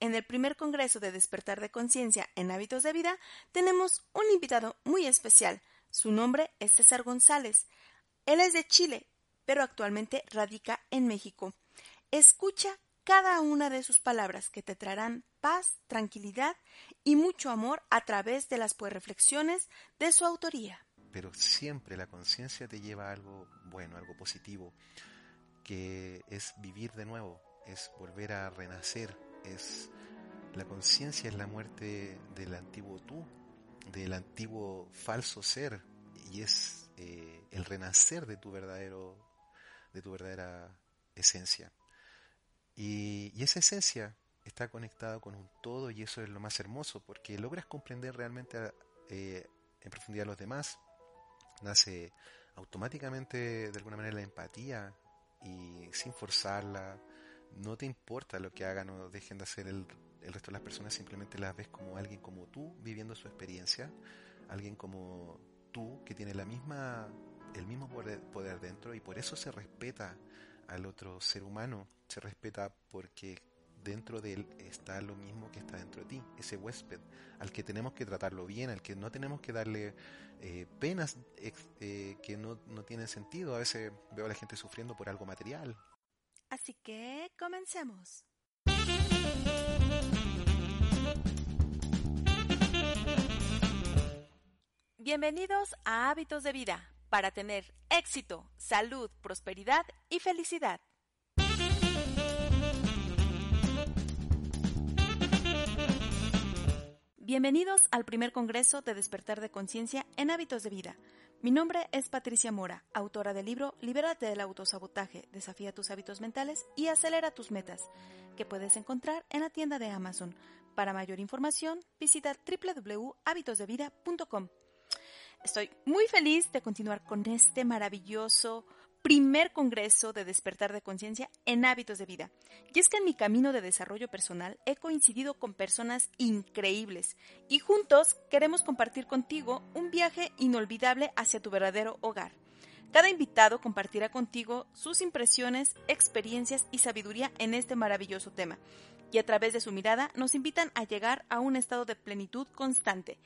en el primer Congreso de Despertar de Conciencia en Hábitos de Vida, tenemos un invitado muy especial. Su nombre es César González. Él es de Chile, pero actualmente radica en México. Escucha cada una de sus palabras que te traerán paz, tranquilidad y mucho amor a través de las pues reflexiones de su autoría. Pero siempre la conciencia te lleva a algo bueno, algo positivo, que es vivir de nuevo, es volver a renacer, es la conciencia es la muerte del antiguo tú, del antiguo falso ser y es eh, el renacer de tu verdadero, de tu verdadera esencia. Y, esa esencia está conectada con un todo y eso es lo más hermoso porque logras comprender realmente eh, en profundidad a los demás. Nace automáticamente de alguna manera la empatía y sin forzarla, no te importa lo que hagan o dejen de hacer el, resto de las personas, simplemente las ves como alguien como tú viviendo su experiencia, alguien como tú que tiene la misma, el mismo poder, poder dentro y por eso se respeta al otro ser humano, se respeta porque dentro de él está lo mismo que está dentro de ti, ese huésped, al que tenemos que tratarlo bien, al que no tenemos que darle eh, penas eh, que no, no tienen sentido. A veces veo a la gente sufriendo por algo material, Así que comencemos. Bienvenidos a Hábitos de Vida para tener éxito, salud, prosperidad y felicidad. Bienvenidos al primer Congreso de Despertar de Conciencia en Hábitos de Vida mi nombre es Patricia Mora, autora del libro Libérate del autosabotaje, desafía tus hábitos mentales y acelera tus metas, que puedes encontrar en la tienda de Amazon. Para mayor información, visita www.habitosdevida.com. Estoy muy feliz de continuar con este maravilloso primer congreso de despertar de conciencia en hábitos de vida. Y es que en mi camino de desarrollo personal he coincidido con personas increíbles y juntos queremos compartir contigo un viaje inolvidable hacia tu verdadero hogar. Cada invitado compartirá contigo sus impresiones, experiencias y sabiduría en este maravilloso tema. Y a través de su mirada nos invitan a llegar a un estado de plenitud constante,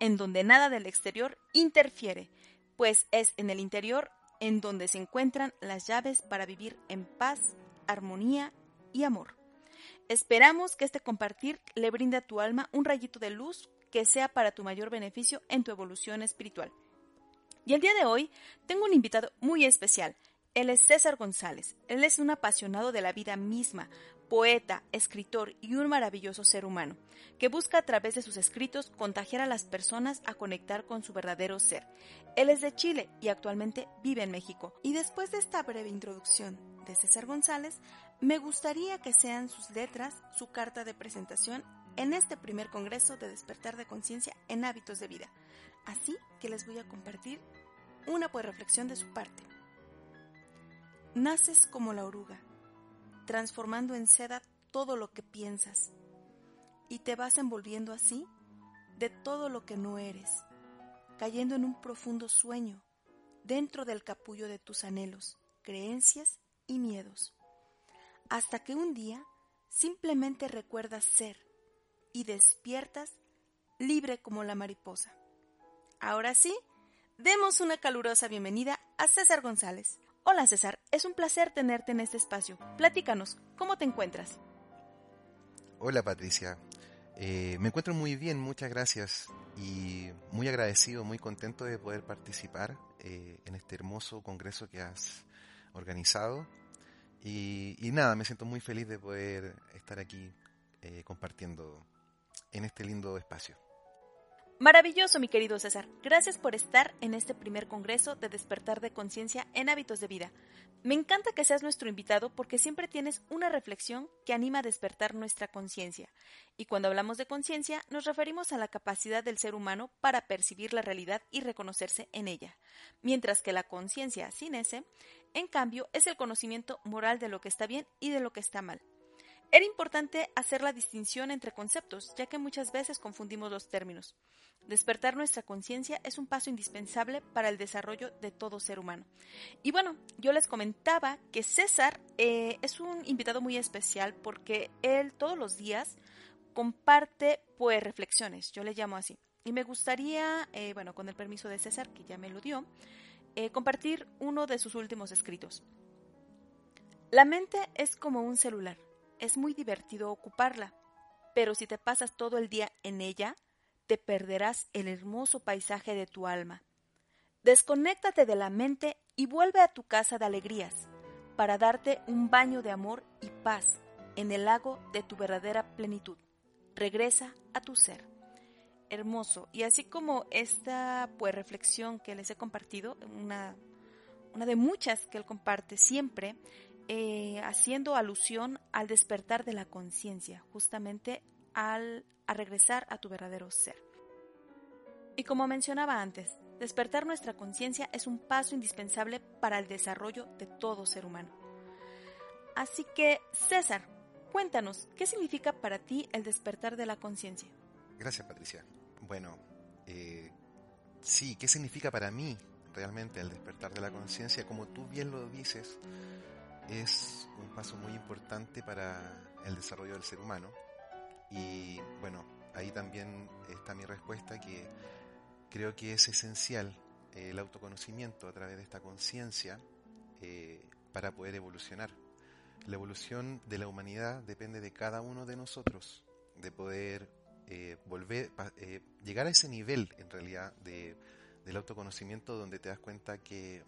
en donde nada del exterior interfiere, pues es en el interior en donde se encuentran las llaves para vivir en paz, armonía y amor. Esperamos que este compartir le brinde a tu alma un rayito de luz que sea para tu mayor beneficio en tu evolución espiritual. Y el día de hoy tengo un invitado muy especial. Él es César González. Él es un apasionado de la vida misma, poeta, escritor y un maravilloso ser humano, que busca a través de sus escritos contagiar a las personas a conectar con su verdadero ser. Él es de Chile y actualmente vive en México. Y después de esta breve introducción de César González, me gustaría que sean sus letras su carta de presentación en este primer Congreso de Despertar de Conciencia en Hábitos de Vida. Así que les voy a compartir una pues reflexión de su parte. Naces como la oruga transformando en seda todo lo que piensas, y te vas envolviendo así de todo lo que no eres, cayendo en un profundo sueño dentro del capullo de tus anhelos, creencias y miedos, hasta que un día simplemente recuerdas ser y despiertas libre como la mariposa. Ahora sí, demos una calurosa bienvenida a César González. Hola César, es un placer tenerte en este espacio. Platícanos, ¿cómo te encuentras? Hola Patricia, eh, me encuentro muy bien, muchas gracias y muy agradecido, muy contento de poder participar eh, en este hermoso congreso que has organizado y, nada, me siento muy feliz de poder estar aquí eh, compartiendo en este lindo espacio. Maravilloso, mi querido César. Gracias por estar en este primer Congreso de Despertar de Conciencia en Hábitos de Vida. Me encanta que seas nuestro invitado porque siempre tienes una reflexión que anima a despertar nuestra conciencia. Y cuando hablamos de conciencia, nos referimos a la capacidad del ser humano para percibir la realidad y reconocerse en ella. Mientras que la conciencia sin ese, en cambio, es el conocimiento moral de lo que está bien y de lo que está mal. Era importante hacer la distinción entre conceptos, ya que muchas veces confundimos los términos. Despertar nuestra conciencia es un paso indispensable para el desarrollo de todo ser humano. Y bueno, yo les comentaba que César eh, es un invitado muy especial porque él todos los días comparte pues reflexiones, yo le llamo así. Y me gustaría, eh, bueno, con el permiso de César, que ya me lo dio, eh, compartir uno de sus últimos escritos. La mente es como un celular es muy divertido ocuparla, pero si te pasas todo el día en ella, te perderás el hermoso paisaje de tu alma. Desconéctate de la mente y vuelve a tu casa de alegrías, para darte un baño de amor y paz en el lago de tu verdadera plenitud. Regresa a tu ser. Hermoso. Y así como esta pues reflexión que les he compartido, una, una de muchas que él comparte siempre, eh, haciendo alusión al despertar de la conciencia, justamente al a regresar a tu verdadero ser. Y como mencionaba antes, despertar nuestra conciencia es un paso indispensable para el desarrollo de todo ser humano. Así que, César, cuéntanos, ¿qué significa para ti el despertar de la conciencia? Gracias, Patricia. Bueno, eh, sí, ¿qué significa para mí realmente el despertar de la conciencia? Como tú bien lo dices, es un paso muy importante para el desarrollo del ser humano. Y bueno, ahí también está mi respuesta que creo que es esencial el autoconocimiento a través de esta conciencia eh, para poder evolucionar. La evolución de la humanidad depende de cada uno de nosotros, de poder eh, volver, eh, llegar a ese nivel en realidad de, del autoconocimiento donde te das cuenta que,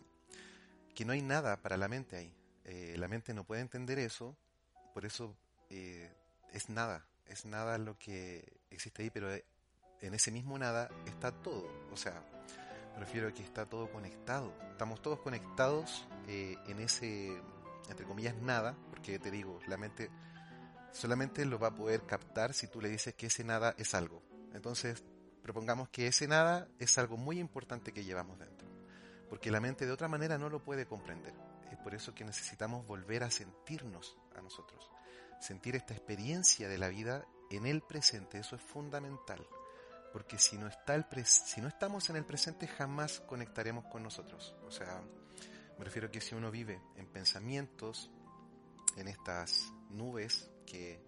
que no hay nada para la mente ahí, eh, la mente no puede entender eso, por eso eh, es nada, es nada lo que existe ahí, pero eh, en ese mismo nada está todo, o sea, prefiero refiero a que está todo conectado, estamos todos conectados en ese, entre comillas, nada, porque te digo, la mente solamente lo va a poder captar si tú le dices que ese nada es algo. Entonces, propongamos que ese nada es algo muy importante que llevamos dentro, porque la mente de otra manera no lo puede comprender. Es por eso que necesitamos volver a sentirnos a nosotros, sentir esta experiencia de la vida en el presente, eso es fundamental, porque si no, está el si no estamos en el presente jamás conectaremos con nosotros. O sea, me refiero a que si uno vive en pensamientos, en estas nubes que,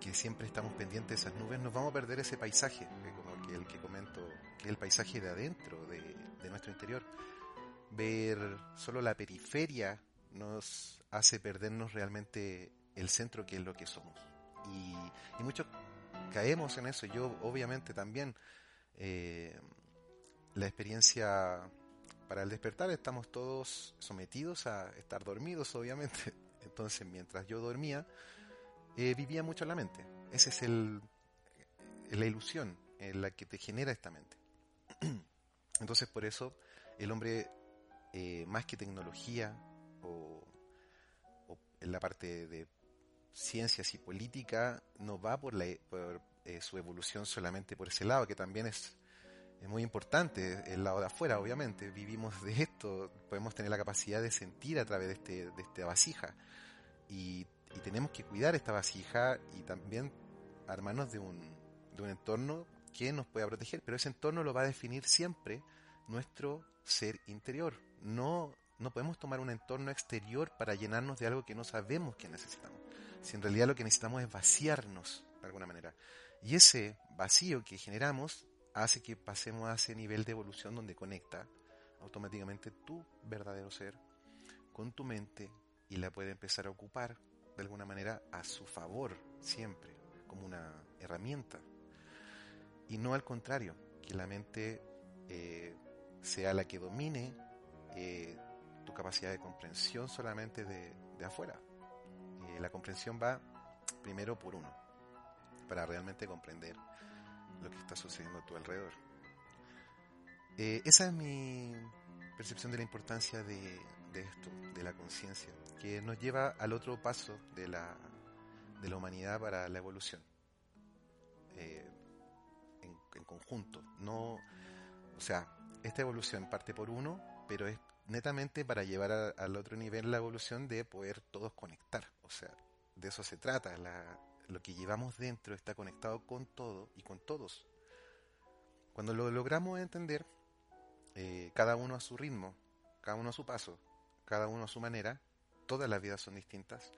que siempre estamos pendientes de esas nubes, nos vamos a perder ese paisaje, como el que comento, que es el paisaje de adentro, de, de nuestro interior ver solo la periferia nos hace perdernos realmente el centro que es lo que somos. Y, muchos caemos en eso, yo obviamente también. Eh, la experiencia para el despertar estamos todos sometidos a estar dormidos, obviamente. Entonces, mientras yo dormía, eh, vivía mucho en la mente. Esa es el, la ilusión en la que te genera esta mente. Entonces, por eso el hombre eh, más que tecnología o, en la parte de ciencias y política, no va por, la, por eh, su evolución solamente por ese lado, que también es, es muy importante, el lado de afuera, obviamente. Vivimos de esto, podemos tener la capacidad de sentir a través de, este, de esta vasija. Y, y tenemos que cuidar esta vasija y también armarnos de un, de un entorno que nos pueda proteger, pero ese entorno lo va a definir siempre nuestro ser interior, no, no podemos tomar un entorno exterior para llenarnos de algo que no sabemos que necesitamos. Si en realidad lo que necesitamos es vaciarnos de alguna manera. Y ese vacío que generamos hace que pasemos a ese nivel de evolución donde conecta automáticamente tu verdadero ser con tu mente y la puede empezar a ocupar de alguna manera a su favor siempre, como una herramienta. Y no al contrario, que la mente eh, sea la que domine eh, tu capacidad de comprensión solamente de, afuera. Eh, la comprensión va primero por uno, para realmente comprender lo que está sucediendo a tu alrededor. Eh, esa es mi percepción de la importancia de, esto, de la conciencia, que nos lleva al otro paso de la, de la humanidad para la evolución. Eh, en, conjunto. No, o sea, esta evolución parte por uno, pero es netamente para llevar al otro nivel la evolución de poder todos conectar. O sea, de eso se trata. lo que llevamos dentro está conectado con todo y con todos. Cuando lo logramos entender, eh, cada uno a su ritmo, cada uno a su paso, cada uno a su manera, todas las vidas son distintas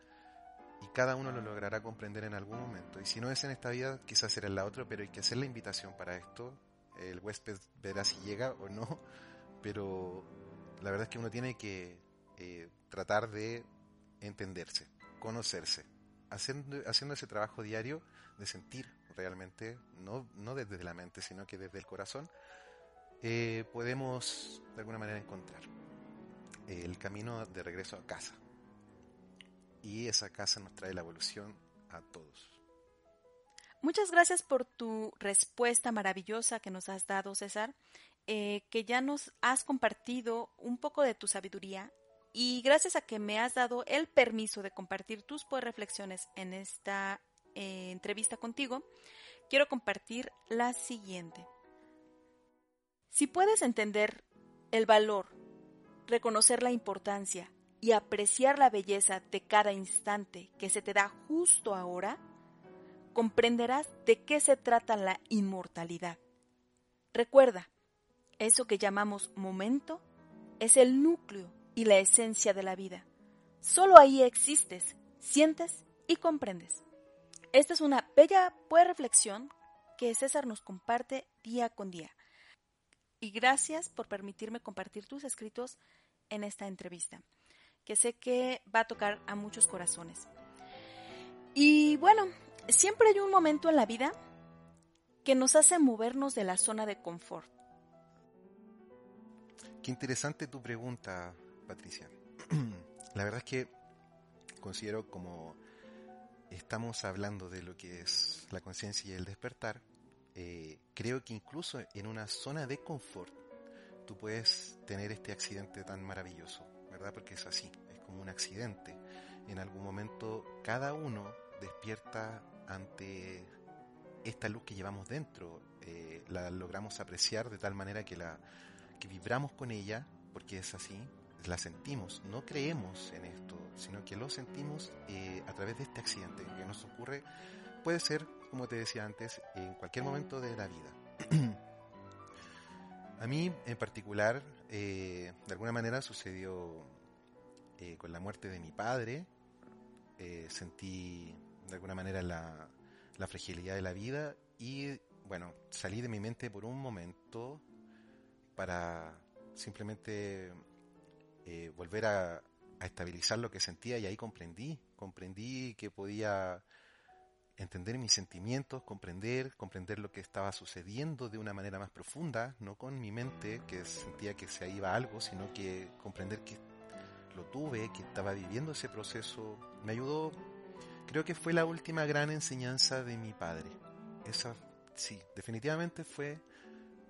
y cada uno lo logrará comprender en algún momento. Y si no es en esta vida, quizás será en la otra, pero hay que hacer la invitación para esto. El huésped verá si llega o no, pero la verdad es que uno tiene que eh, tratar de entenderse, conocerse, haciendo, haciendo ese trabajo diario de sentir realmente, no, no desde la mente, sino que desde el corazón, eh, podemos de alguna manera encontrar el camino de regreso a casa. Y esa casa nos trae la evolución a todos. Muchas gracias por tu respuesta maravillosa que nos has dado, César, eh, que ya nos has compartido un poco de tu sabiduría y gracias a que me has dado el permiso de compartir tus pues, reflexiones en esta eh, entrevista contigo, quiero compartir la siguiente. Si puedes entender el valor, reconocer la importancia y apreciar la belleza de cada instante que se te da justo ahora, comprenderás de qué se trata la inmortalidad. Recuerda, eso que llamamos momento es el núcleo y la esencia de la vida. Solo ahí existes, sientes y comprendes. Esta es una bella pues, reflexión que César nos comparte día con día. Y gracias por permitirme compartir tus escritos en esta entrevista, que sé que va a tocar a muchos corazones. Y bueno, siempre hay un momento en la vida que nos hace movernos de la zona de confort. Qué interesante tu pregunta, Patricia. la verdad es que considero como estamos hablando de lo que es la conciencia y el despertar, eh, creo que incluso en una zona de confort tú puedes tener este accidente tan maravilloso, ¿verdad? Porque es así, es como un accidente. En algún momento cada uno despierta ante esta luz que llevamos dentro, eh, la logramos apreciar de tal manera que la que vibramos con ella, porque es así, la sentimos, no creemos en esto, sino que lo sentimos eh, a través de este accidente que nos ocurre, puede ser, como te decía antes, en cualquier momento de la vida. a mí en particular, eh, de alguna manera sucedió eh, con la muerte de mi padre, sentí de alguna manera la, la fragilidad de la vida y bueno, salí de mi mente por un momento para simplemente eh, volver a, estabilizar lo que sentía y ahí comprendí, comprendí que podía entender mis sentimientos, comprender, comprender lo que estaba sucediendo de una manera más profunda, no con mi mente que sentía que se iba algo, sino que comprender que lo tuve, que estaba viviendo ese proceso, me ayudó, creo que fue la última gran enseñanza de mi padre. Esa, sí, definitivamente fue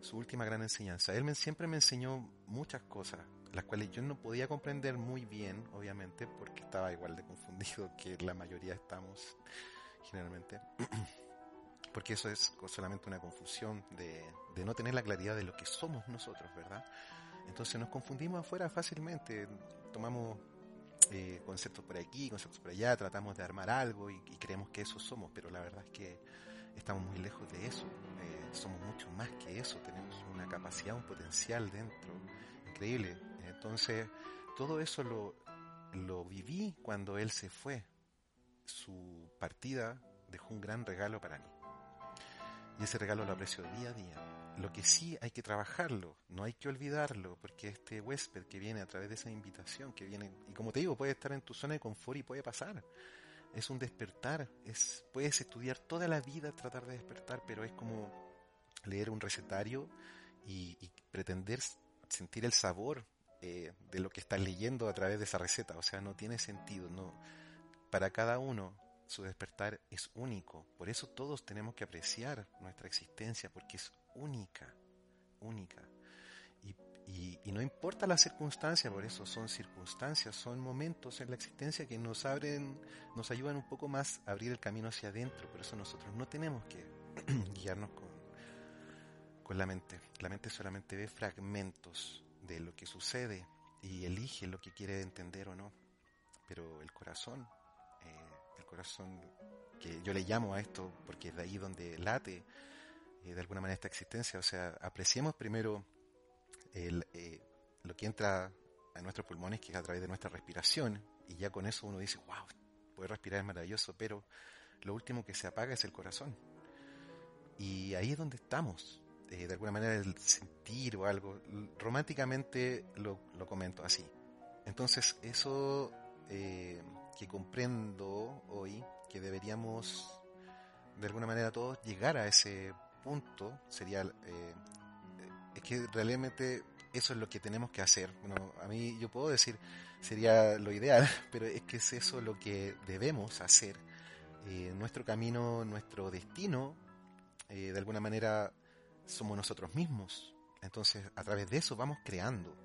su última gran enseñanza. Él me, siempre me enseñó muchas cosas, las cuales yo no podía comprender muy bien, obviamente, porque estaba igual de confundido que la mayoría estamos generalmente. porque eso es solamente una confusión de, de no tener la claridad de lo que somos nosotros, ¿verdad? Entonces nos confundimos afuera fácilmente, tomamos eh, conceptos por aquí, conceptos por allá, tratamos de armar algo y, creemos que eso somos, pero la verdad es que estamos muy lejos de eso, eh, somos mucho más que eso, tenemos una capacidad, un potencial dentro increíble. Entonces, todo eso lo, lo viví cuando él se fue. Su partida dejó un gran regalo para mí. Y ese regalo lo aprecio día a día. Lo que sí hay que trabajarlo, no hay que olvidarlo, porque este huésped que viene a través de esa invitación, que viene, y como te digo, puede estar en tu zona de confort y puede pasar. Es un despertar, es, puedes estudiar toda la vida, tratar de despertar, pero es como leer un recetario y, y pretender sentir el sabor eh, de lo que estás leyendo a través de esa receta. O sea, no tiene sentido. No. Para cada uno su despertar es único. Por eso todos tenemos que apreciar nuestra existencia porque es única, única. Y, no importa la circunstancia, por eso son circunstancias, son momentos en la existencia que nos abren, nos ayudan un poco más a abrir el camino hacia adentro. Por eso nosotros no tenemos que guiarnos con, con la mente. La mente solamente ve fragmentos de lo que sucede y elige lo que quiere entender o no. Pero el corazón, eh, el corazón que yo le llamo a esto porque es de ahí donde late eh, de alguna manera esta existencia. O sea, apreciemos primero eh, lo que entra a nuestros pulmones, que es a través de nuestra respiración, y ya con eso uno dice, wow, poder respirar es maravilloso, pero lo último que se apaga es el corazón. Y ahí es donde estamos. Eh, de alguna manera el sentir o algo, románticamente lo, comento así. Entonces eso eh, que comprendo hoy, que deberíamos de alguna manera todos llegar a ese punto, sería es que realmente eso es lo que tenemos que hacer. Bueno, a mí yo puedo decir, sería lo ideal, pero es que es eso lo que debemos hacer. Eh, nuestro camino, nuestro destino, eh, de alguna manera somos nosotros mismos. Entonces, a través de eso vamos creando.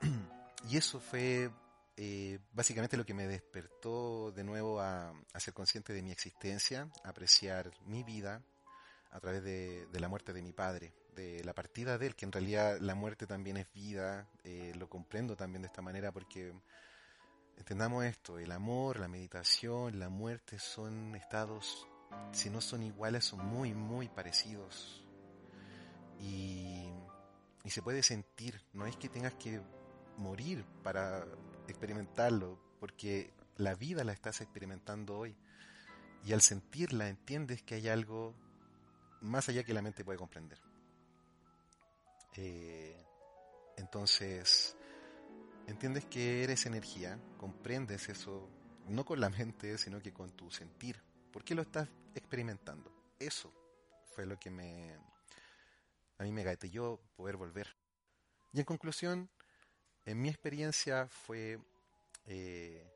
y eso fue eh, básicamente lo que me despertó de nuevo a, ser consciente de mi existencia, apreciar mi vida a través de la muerte de mi padre de la partida de él, que en realidad la muerte también es vida, eh, lo comprendo también de esta manera porque entendamos esto, el amor, la meditación, la muerte son estados, si no son iguales, son muy, muy parecidos. Y, se puede sentir, no es que tengas que morir para experimentarlo, porque la vida la estás experimentando hoy. Y al sentirla entiendes que hay algo más allá que la mente puede comprender. Eh, entonces, entiendes que eres energía, comprendes eso, no con la mente, sino que con tu sentir. ¿Por qué lo estás experimentando? Eso fue lo que me a mí me gatilló poder volver. Y en conclusión, en mi experiencia fue eh,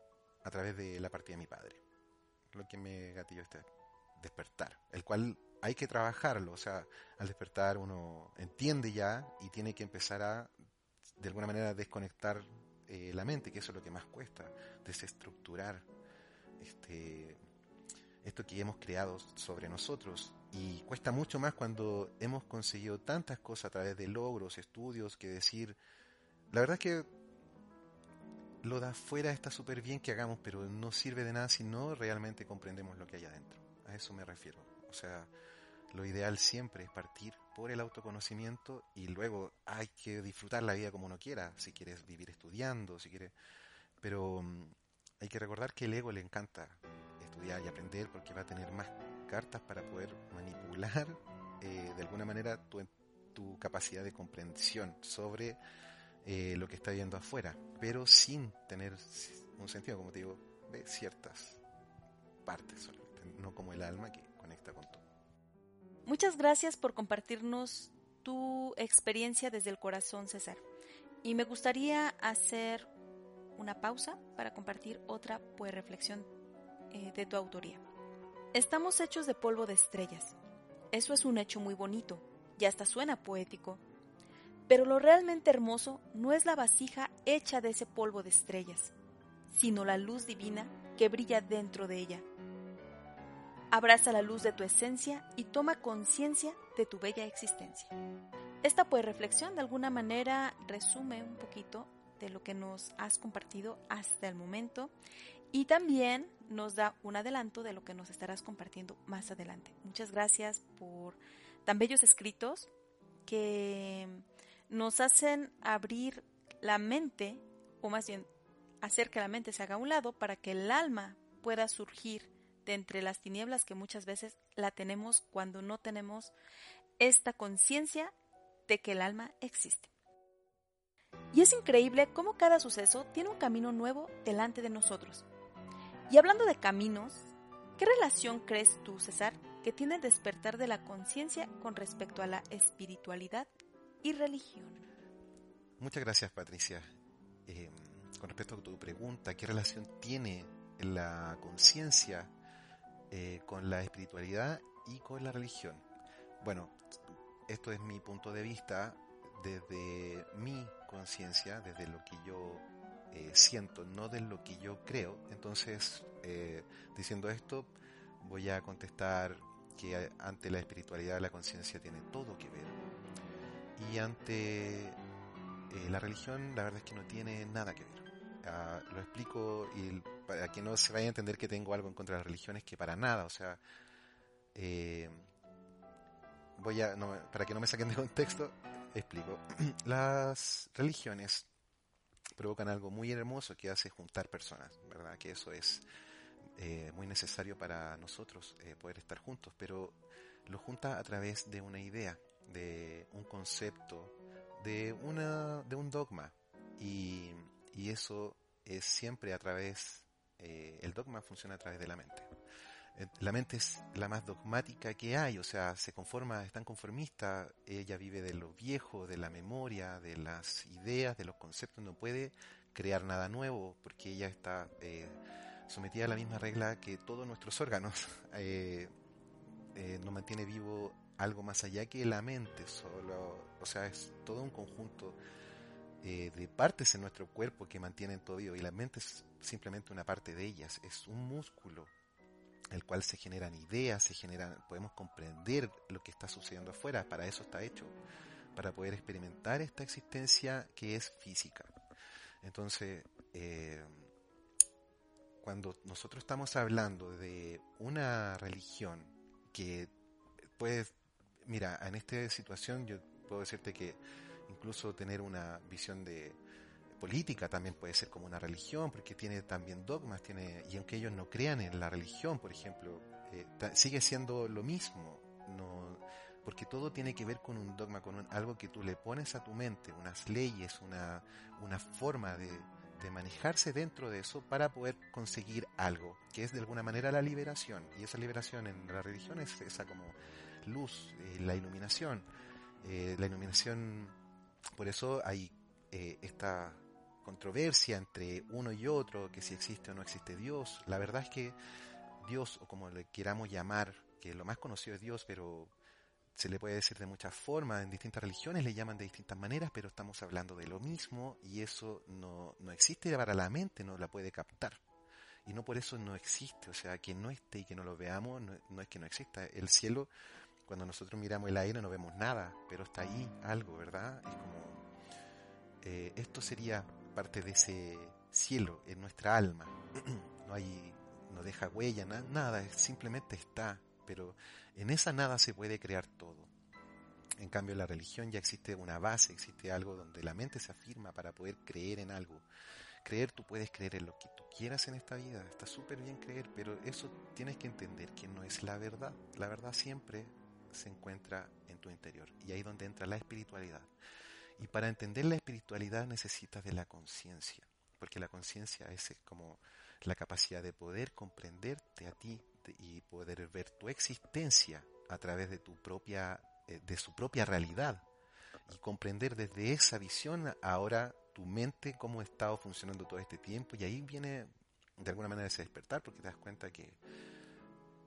a través de la partida de mi padre, lo que me gatilló este despertar, el cual hay que trabajarlo, o sea, al despertar uno entiende ya y tiene que empezar a, de alguna manera, desconectar eh, la mente, que eso es lo que más cuesta, desestructurar este, esto que hemos creado sobre nosotros. Y cuesta mucho más cuando hemos conseguido tantas cosas a través de logros, estudios, que decir, la verdad es que lo de afuera está súper bien que hagamos, pero no sirve de nada si no realmente comprendemos lo que hay adentro. A eso me refiero. O sea, lo ideal siempre es partir por el autoconocimiento y luego hay que disfrutar la vida como uno quiera, si quieres vivir estudiando, si quieres... Pero mm, hay que recordar que el ego le encanta estudiar y aprender porque va a tener más cartas para poder manipular eh, de alguna manera tu, tu, capacidad de comprensión sobre eh, lo que está viendo afuera, pero sin tener un sentido, como te digo, de ciertas partes no como el alma que conecta con todo. Muchas gracias por compartirnos tu experiencia desde el corazón, César. Y me gustaría hacer una pausa para compartir otra pues, reflexión eh, de tu autoría. Estamos hechos de polvo de estrellas. Eso es un hecho muy bonito, y hasta suena poético. Pero lo realmente hermoso no es la vasija hecha de ese polvo de estrellas, sino la luz divina que brilla dentro de ella Abraza la luz de tu esencia y toma conciencia de tu bella existencia. Esta pues reflexión de alguna manera resume un poquito de lo que nos has compartido hasta el momento y también nos da un adelanto de lo que nos estarás compartiendo más adelante. Muchas gracias por tan bellos escritos que nos hacen abrir la mente, o más bien hacer que la mente se haga a un lado para que el alma pueda surgir de entre las tinieblas que muchas veces la tenemos cuando no tenemos esta conciencia de que el alma existe. Y es increíble cómo cada suceso tiene un camino nuevo delante de nosotros. Y hablando de caminos, ¿qué relación crees tú, César, que tiene el despertar de la conciencia con respecto a la espiritualidad y religión? Muchas gracias, Patricia. Eh, con respecto a tu pregunta, ¿qué relación tiene la conciencia eh, con la espiritualidad y con la religión. Bueno, esto es mi punto de vista desde mi conciencia, desde lo que yo eh, siento, no de lo que yo creo. Entonces, eh, diciendo esto, voy a contestar que ante la espiritualidad la conciencia tiene todo que ver. Y ante eh, la religión, la verdad es que no tiene nada que ver. Ah, lo explico y para que no se vaya a entender que tengo algo en contra de las religiones, que para nada, o sea, voy a, para que no me saquen de contexto, explico. Las religiones provocan algo muy hermoso que hace juntar personas, ¿verdad? Que eso es eh, muy necesario para nosotros eh, poder estar juntos, pero lo junta a través de una idea, de un concepto, de, una, de un dogma. Y, y eso es siempre a través, eh, el dogma funciona a través de la mente. Eh, la mente es la más dogmática que hay, o sea, se conforma, es tan conformista, ella vive de lo viejo, de la memoria, de las ideas, de los conceptos, no puede crear nada nuevo porque ella está eh, sometida a la misma regla que todos nuestros órganos. eh, eh, no mantiene vivo algo más allá que la mente, solo, o sea, es todo un conjunto de partes en nuestro cuerpo que mantienen todo vivo y la mente es simplemente una parte de ellas, es un músculo el cual se generan ideas, se generan, podemos comprender lo que está sucediendo afuera, para eso está hecho, para poder experimentar esta existencia que es física. Entonces, eh, cuando nosotros estamos hablando de una religión que puede, mira, en esta situación yo puedo decirte que incluso tener una visión de política también puede ser como una religión, porque tiene también dogmas, tiene, y aunque ellos no crean en la religión, por ejemplo, eh, sigue siendo lo mismo, no, porque todo tiene que ver con un dogma, con algo que tú le pones a tu mente, unas leyes, una, una forma de, de manejarse dentro de eso para poder conseguir algo, que es de alguna manera la liberación, y esa liberación en la religión es esa como luz, eh, la iluminación, eh, la iluminación, por eso hay esta controversia entre uno y otro, que si existe o no existe Dios. La verdad es que Dios, o como le queramos llamar, que lo más conocido es Dios, pero se le puede decir de muchas formas, en distintas religiones le llaman de distintas maneras, pero estamos hablando de lo mismo y eso no, no existe para la mente, no la puede captar. Y no por eso no existe, o sea, que no esté y que no lo veamos, no, es que no exista. El cielo, cuando nosotros miramos el aire no vemos nada, pero está ahí algo, ¿verdad? Es como... Eh, esto sería parte de ese cielo en nuestra alma. no hay, no deja huella, nada, simplemente está. Pero en esa nada se puede crear todo. En cambio, la religión ya existe una base, existe algo donde la mente se afirma para poder creer en algo. Creer, tú puedes creer en lo que tú quieras en esta vida, está súper bien creer, pero eso tienes que entender que no es la verdad. La verdad siempre se encuentra en tu interior y ahí donde entra la espiritualidad. Y para entender la espiritualidad necesitas de la conciencia, porque la conciencia es como la capacidad de poder comprenderte a ti y poder ver tu existencia a través de tu propia eh, de su propia realidad. Y comprender desde esa visión ahora tu mente cómo ha estado funcionando todo este tiempo y ahí viene de alguna manera ese despertar porque te das cuenta que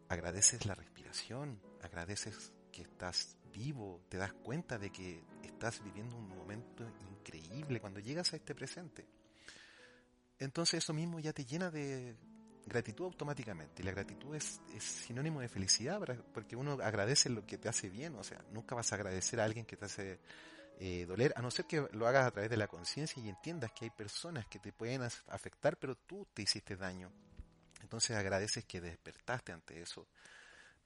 agradeces la respiración, agradeces que estás vivo, te das cuenta de que estás viviendo un momento increíble cuando llegas a este presente. Entonces eso mismo ya te llena de gratitud automáticamente. Y la gratitud es, sinónimo de felicidad, porque uno agradece lo que te hace bien. O sea, nunca vas a agradecer a alguien que te hace eh, doler, a no ser que lo hagas a través de la conciencia y entiendas que hay personas que te pueden afectar, pero tú te hiciste daño. Entonces agradeces que despertaste ante eso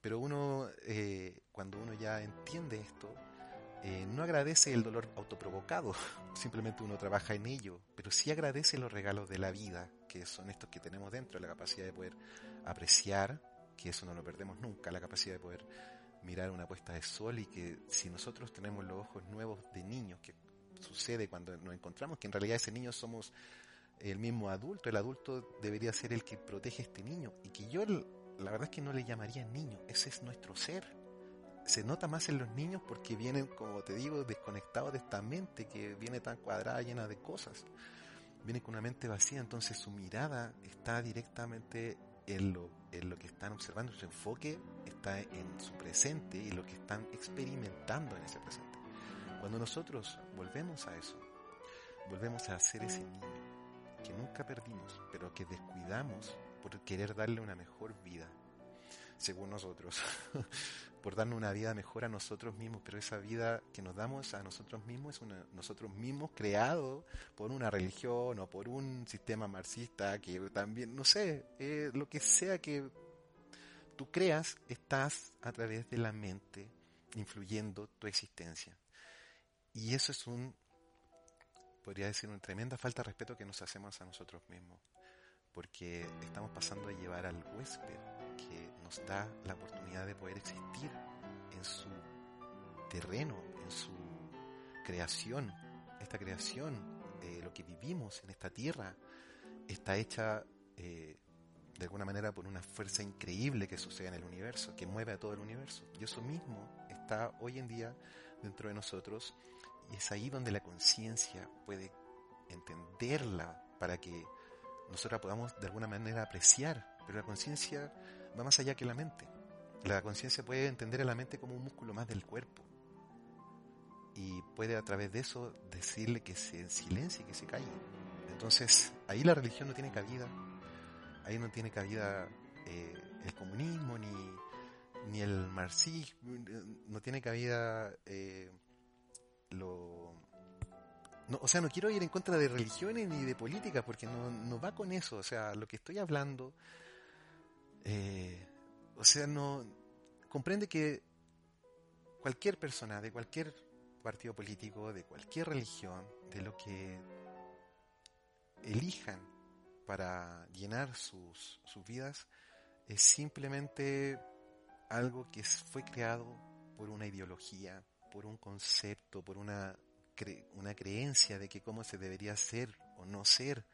pero uno, eh, cuando uno ya entiende esto, eh, no agradece el dolor autoprovocado, simplemente uno trabaja en ello, pero sí agradece los regalos de la vida, que son estos que tenemos dentro, la capacidad de poder apreciar, que eso no lo perdemos nunca, la capacidad de poder mirar una puesta de sol y que si nosotros tenemos los ojos nuevos de niños, que sucede cuando nos encontramos, que en realidad ese niño somos el mismo adulto, el adulto debería ser el que protege a este niño y que yo la verdad es que no le llamaría niño, ese es nuestro ser. Se nota más en los niños porque vienen, como te digo, desconectados de esta mente que viene tan cuadrada, llena de cosas. Viene con una mente vacía, entonces su mirada está directamente en lo, en lo que están observando, su enfoque está en su presente y lo que están experimentando en ese presente. Cuando nosotros volvemos a eso, volvemos a ser ese niño que nunca perdimos, pero que descuidamos por querer darle una mejor vida, según nosotros, por darnos una vida mejor a nosotros mismos, pero esa vida que nos damos a nosotros mismos es una, nosotros mismos creado por una religión o por un sistema marxista que también, no sé, eh, lo que sea que tú creas, estás a través de la mente influyendo tu existencia. Y eso es un, podría decir, una tremenda falta de respeto que nos hacemos a nosotros mismos, porque estamos pasando a llevar al huésped que nos da la oportunidad de poder existir en su terreno, en su creación. Esta creación, eh, lo que vivimos en esta tierra, está hecha eh, de alguna manera por una fuerza increíble que sucede en el universo, que mueve a todo el universo. Y eso mismo está hoy en día dentro de nosotros y es ahí donde la conciencia puede entenderla para que nosotros podamos de alguna manera apreciar. Pero la conciencia va más allá que la mente. La conciencia puede entender a la mente como un músculo más del cuerpo. Y puede a través de eso decirle que se silencie, que se calle. Entonces, ahí la religión no tiene cabida. Ahí no tiene cabida eh, el comunismo, ni, ni el marxismo, no tiene cabida eh, lo... O sea, no quiero ir en contra de religiones ni de políticas, porque no, no va con eso. O sea, lo que estoy hablando, eh, o sea, no comprende que cualquier persona de cualquier partido político, de cualquier religión, de lo que elijan para llenar sus, sus vidas, es simplemente algo que fue creado por una ideología, por un concepto, por una, una creencia de que cómo se debería ser o no ser.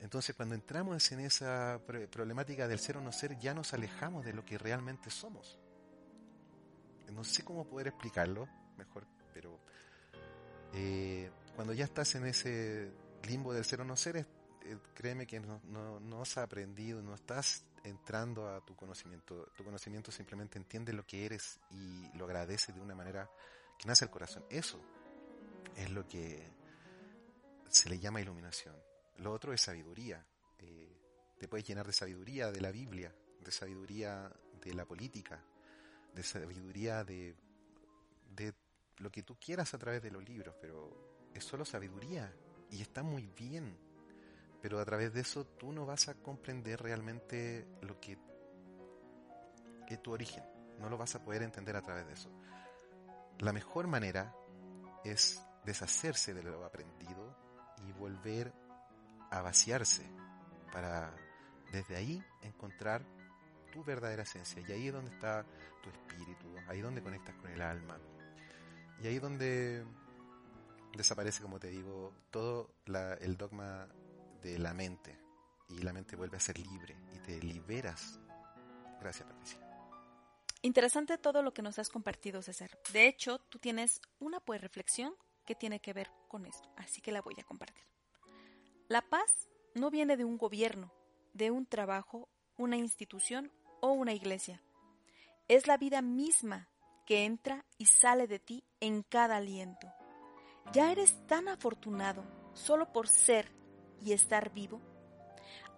Entonces cuando entramos en esa problemática del ser o no ser, ya nos alejamos de lo que realmente somos. No sé cómo poder explicarlo mejor, pero eh, cuando ya estás en ese limbo del ser o no ser, eh, créeme que no, no, no has aprendido, no estás entrando a tu conocimiento. Tu conocimiento simplemente entiende lo que eres y lo agradece de una manera que nace el corazón. Eso es lo que se le llama iluminación. Lo otro es sabiduría. Eh, te puedes llenar de sabiduría de la Biblia, de sabiduría de la política, de sabiduría de, de lo que tú quieras a través de los libros, pero es solo sabiduría y está muy bien. Pero a través de eso tú no vas a comprender realmente lo que es tu origen. No lo vas a poder entender a través de eso. La mejor manera es deshacerse de lo aprendido y volver a vaciarse para desde ahí encontrar tu verdadera esencia. Y ahí es donde está tu espíritu, ahí es donde conectas con el alma. Y ahí es donde desaparece, como te digo, todo el dogma de la mente. Y la mente vuelve a ser libre y te liberas. Gracias, Patricia. Interesante todo lo que nos has compartido, César. De hecho, tú tienes una pues reflexión que tiene que ver con esto, así que la voy a compartir. La paz no viene de un gobierno, de un trabajo, una institución o una iglesia. Es la vida misma que entra y sale de ti en cada aliento. Ya eres tan afortunado solo por ser y estar vivo.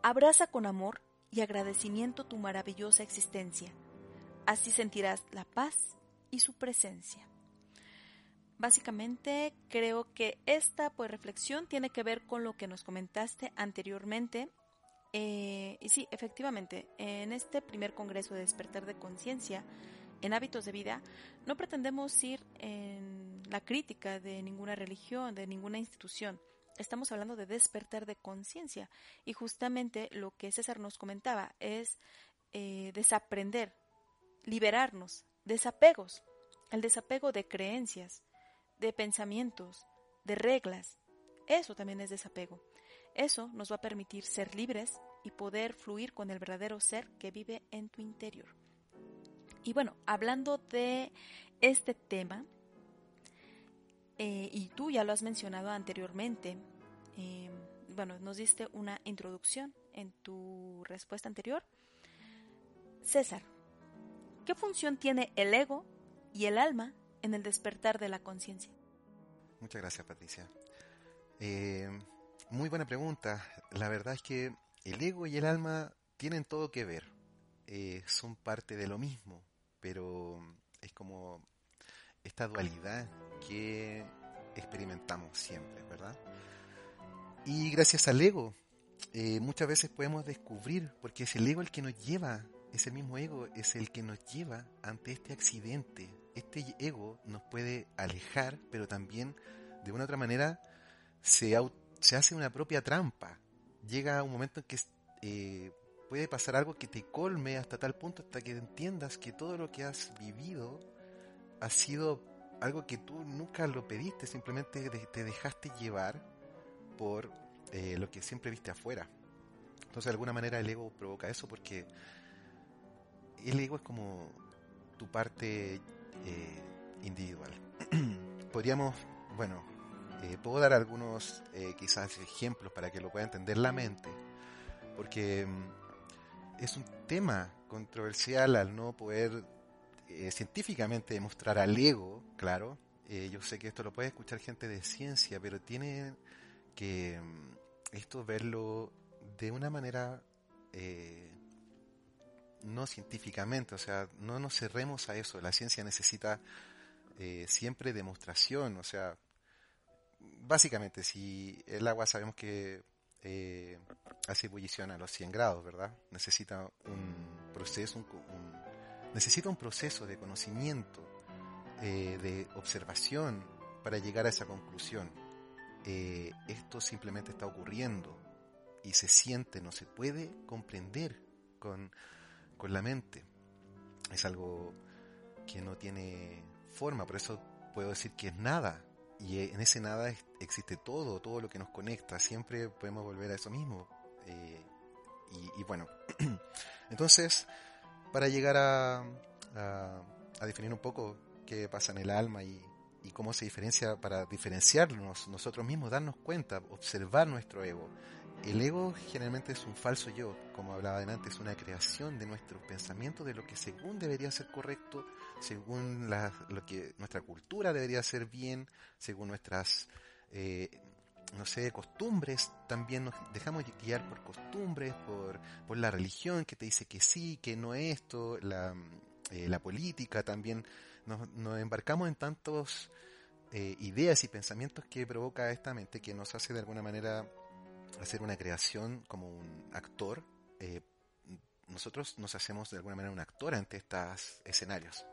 Abraza con amor y agradecimiento tu maravillosa existencia Así sentirás la paz y su presencia. Básicamente creo que esta pues, reflexión tiene que ver con lo que nos comentaste anteriormente. Eh, y sí, efectivamente, en este primer Congreso de Despertar de Conciencia en Hábitos de Vida, no pretendemos ir en la crítica de ninguna religión, de ninguna institución. Estamos hablando de despertar de conciencia. Y justamente lo que César nos comentaba es eh, desaprender liberarnos, desapegos, el desapego de creencias, de pensamientos, de reglas. Eso también es desapego. Eso nos va a permitir ser libres y poder fluir con el verdadero ser que vive en tu interior. Y bueno, hablando de este tema, eh, y tú ya lo has mencionado anteriormente, eh, bueno, nos diste una introducción en tu respuesta anterior. César, ¿Qué función tiene el ego y el alma en el despertar de la conciencia? Muchas gracias, Patricia. Eh, muy buena pregunta. La verdad es que el ego y el alma tienen todo que ver. Eh, son parte de lo mismo, pero es como esta dualidad que experimentamos siempre, ¿verdad? Y gracias al ego, eh, muchas veces podemos descubrir, porque es el ego el que nos lleva, ese mismo ego es el que nos lleva ante este accidente. Este ego nos puede alejar, pero también de una otra manera se, se hace una propia trampa. Llega un momento en que eh, puede pasar algo que te colme hasta tal punto hasta que entiendas que todo lo que has vivido ha sido algo que tú nunca lo pediste, simplemente te dejaste llevar por eh, lo que siempre viste afuera. Entonces, de alguna manera, el ego provoca eso porque el ego es como tu parte eh, individual. Podríamos, bueno, eh, puedo dar algunos quizás ejemplos para que lo pueda entender la mente, porque mm, es un tema controversial al no poder científicamente demostrar al ego, claro. yo sé que esto lo puede escuchar gente de ciencia, pero tiene que mm, esto verlo de una manera eh, no científicamente, o sea, no nos cerremos a eso. La ciencia necesita eh, siempre demostración, o sea, básicamente si el agua sabemos que eh, hace ebullición a los 100 grados, ¿verdad? Necesita un proceso, un, necesita un proceso de conocimiento, de observación para llegar a esa conclusión. Eh, esto simplemente está ocurriendo y se siente, no se puede comprender con, la mente. Es algo que no tiene forma, por eso puedo decir que es nada. Y en ese nada existe todo, todo lo que nos conecta. Siempre podemos volver a eso mismo. Eh, y, bueno, entonces, para llegar a, a definir un poco qué pasa en el alma y, y cómo se diferencia para diferenciarnos nosotros mismos, darnos cuenta, observar nuestro ego. El ego generalmente es un falso yo, como hablaba antes, es una creación de nuestros pensamientos de lo que según debería ser correcto, según lo que nuestra cultura debería ser bien, según nuestras, eh, no sé, costumbres. También nos dejamos guiar por costumbres, por, por la religión que te dice que sí, que no esto, la, eh, la política también nos, embarcamos en tantos eh, ideas y pensamientos que provoca esta mente que nos hace de alguna manera hacer una creación como un actor. Eh, nosotros nos hacemos de alguna manera un actor ante estos escenarios.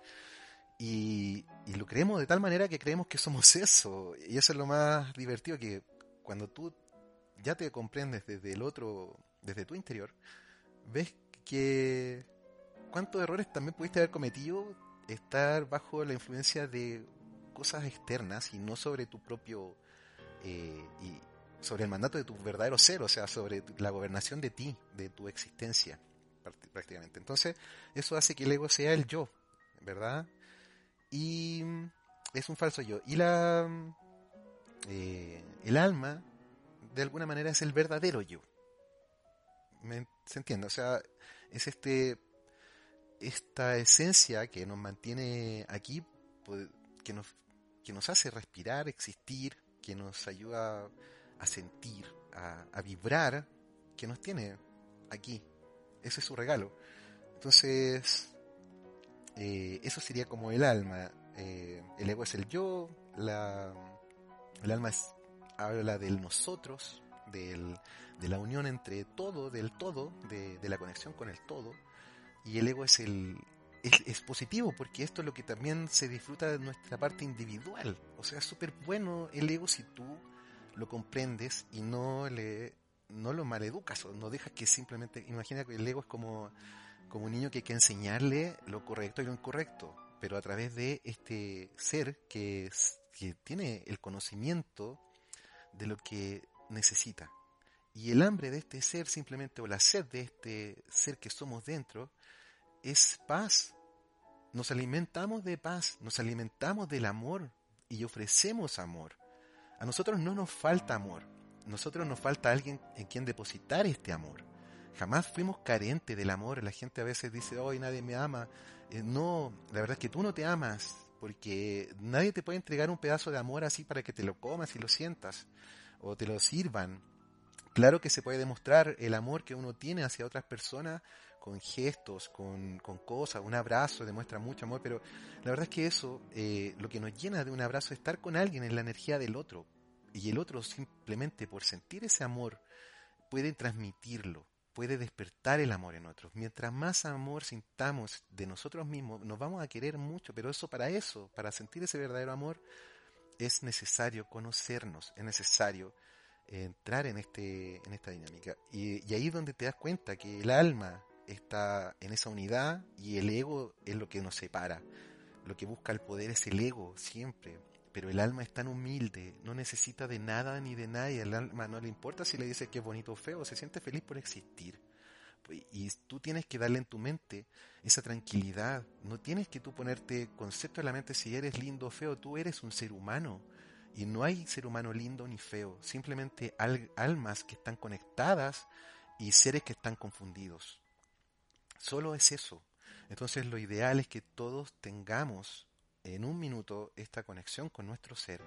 Y, lo creemos de tal manera que creemos que somos eso. Y eso es lo más divertido, que cuando tú ya te comprendes desde el otro, desde tu interior, ves que cuántos errores también pudiste haber cometido estar bajo la influencia de cosas externas y no sobre tu propio eh, y sobre el mandato de tu verdadero ser, o sea, sobre la gobernación de ti, de tu existencia, prácticamente. Entonces, eso hace que el ego sea el yo, ¿verdad? Y es un falso yo. Y la eh, el alma, de alguna manera, es el verdadero yo. ¿Se entiende? O sea, es este esta esencia que nos mantiene aquí, pues, que nos, que nos hace respirar, existir, que nos ayuda a sentir, a, vibrar, que nos tiene aquí. Ese es su regalo. Entonces, eh, eso sería como el alma. Eh, el ego es el yo, la, el alma es, habla del nosotros, del, de la unión entre todo, del todo, de, de la conexión con el todo y el ego es el es, positivo porque esto es lo que también se disfruta de nuestra parte individual. O sea, es súper bueno el ego si tú lo comprendes y no le no lo maleducas o no dejas que simplemente imagina que el ego es como como un niño que hay que enseñarle lo correcto y lo incorrecto, pero a través de este ser que, que tiene el conocimiento de lo que necesita. Y el hambre de este ser simplemente, o la sed de este ser que somos dentro, es paz. Nos alimentamos de paz, nos alimentamos del amor y ofrecemos amor. A nosotros no nos falta amor, nosotros nos falta alguien en quien depositar este amor. Jamás fuimos carentes del amor. La gente a veces dice, hoy nadie me ama. Eh, no, la verdad es que tú no te amas. porque nadie te puede entregar un pedazo de amor así para que te lo comas y lo sientas, o te lo sirvan. Claro que se puede demostrar el amor que uno tiene hacia otras personas con gestos, con, cosas, un abrazo demuestra mucho amor, pero la verdad es que eso, eh, lo que nos llena de un abrazo es estar con alguien en la energía del otro, y el otro simplemente por sentir ese amor puede transmitirlo, puede despertar el amor en otros. Mientras más amor sintamos de nosotros mismos, nos vamos a querer mucho, pero eso para eso, para sentir ese verdadero amor, es necesario conocernos, es necesario entrar en, este, en esta dinámica. Y, y ahí es donde te das cuenta que el alma está en esa unidad y el ego es lo que nos separa. Lo que busca el poder es el ego siempre pero el alma es tan humilde, no necesita de nada ni de nadie, el alma no le importa si le dice que es bonito o feo, se siente feliz por existir. Y tú tienes que darle en tu mente esa tranquilidad, no tienes que tú ponerte concepto en la mente si eres lindo o feo, tú eres un ser humano. Y no hay ser humano lindo ni feo, simplemente almas que están conectadas y seres que están confundidos. Solo es eso. Entonces lo ideal es que todos tengamos en un minuto esta conexión con nuestro ser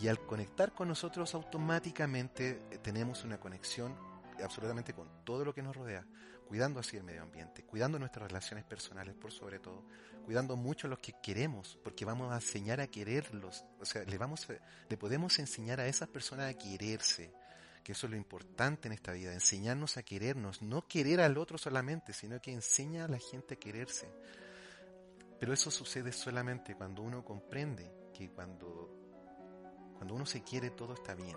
y al conectar con nosotros automáticamente eh, tenemos una conexión absolutamente con todo lo que nos rodea, cuidando así el medio ambiente, cuidando nuestras relaciones personales por sobre todo, cuidando mucho a los que queremos, porque vamos a enseñar a quererlos, o sea, le vamos le podemos enseñar a esas personas a quererse, que eso es lo importante en esta vida, enseñarnos a querernos, no querer al otro solamente, sino que enseña a la gente a quererse. Pero eso sucede solamente cuando uno comprende que cuando, cuando uno se quiere todo está bien.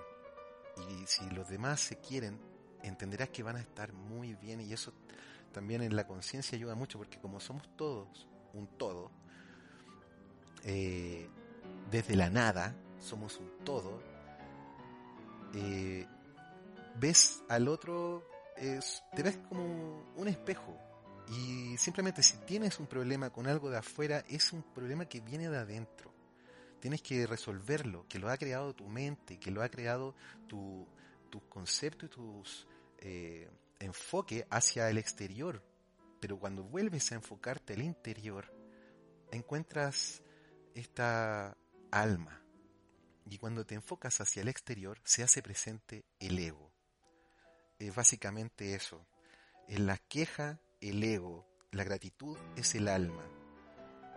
Y si los demás se quieren, entenderás que van a estar muy bien y eso también en la conciencia ayuda mucho porque como somos todos un todo, eh, desde la nada somos un todo, eh, ves al otro, te ves como un espejo, y simplemente si tienes un problema con algo de afuera, es un problema que viene de adentro. Tienes que resolverlo, que lo ha creado tu mente, que lo ha creado tu, tu concepto y tus eh, enfoque hacia el exterior. Pero cuando vuelves a enfocarte al interior, encuentras esta alma. Y cuando te enfocas hacia el exterior, se hace presente el ego. Es básicamente eso. En la queja el ego, la gratitud es el alma.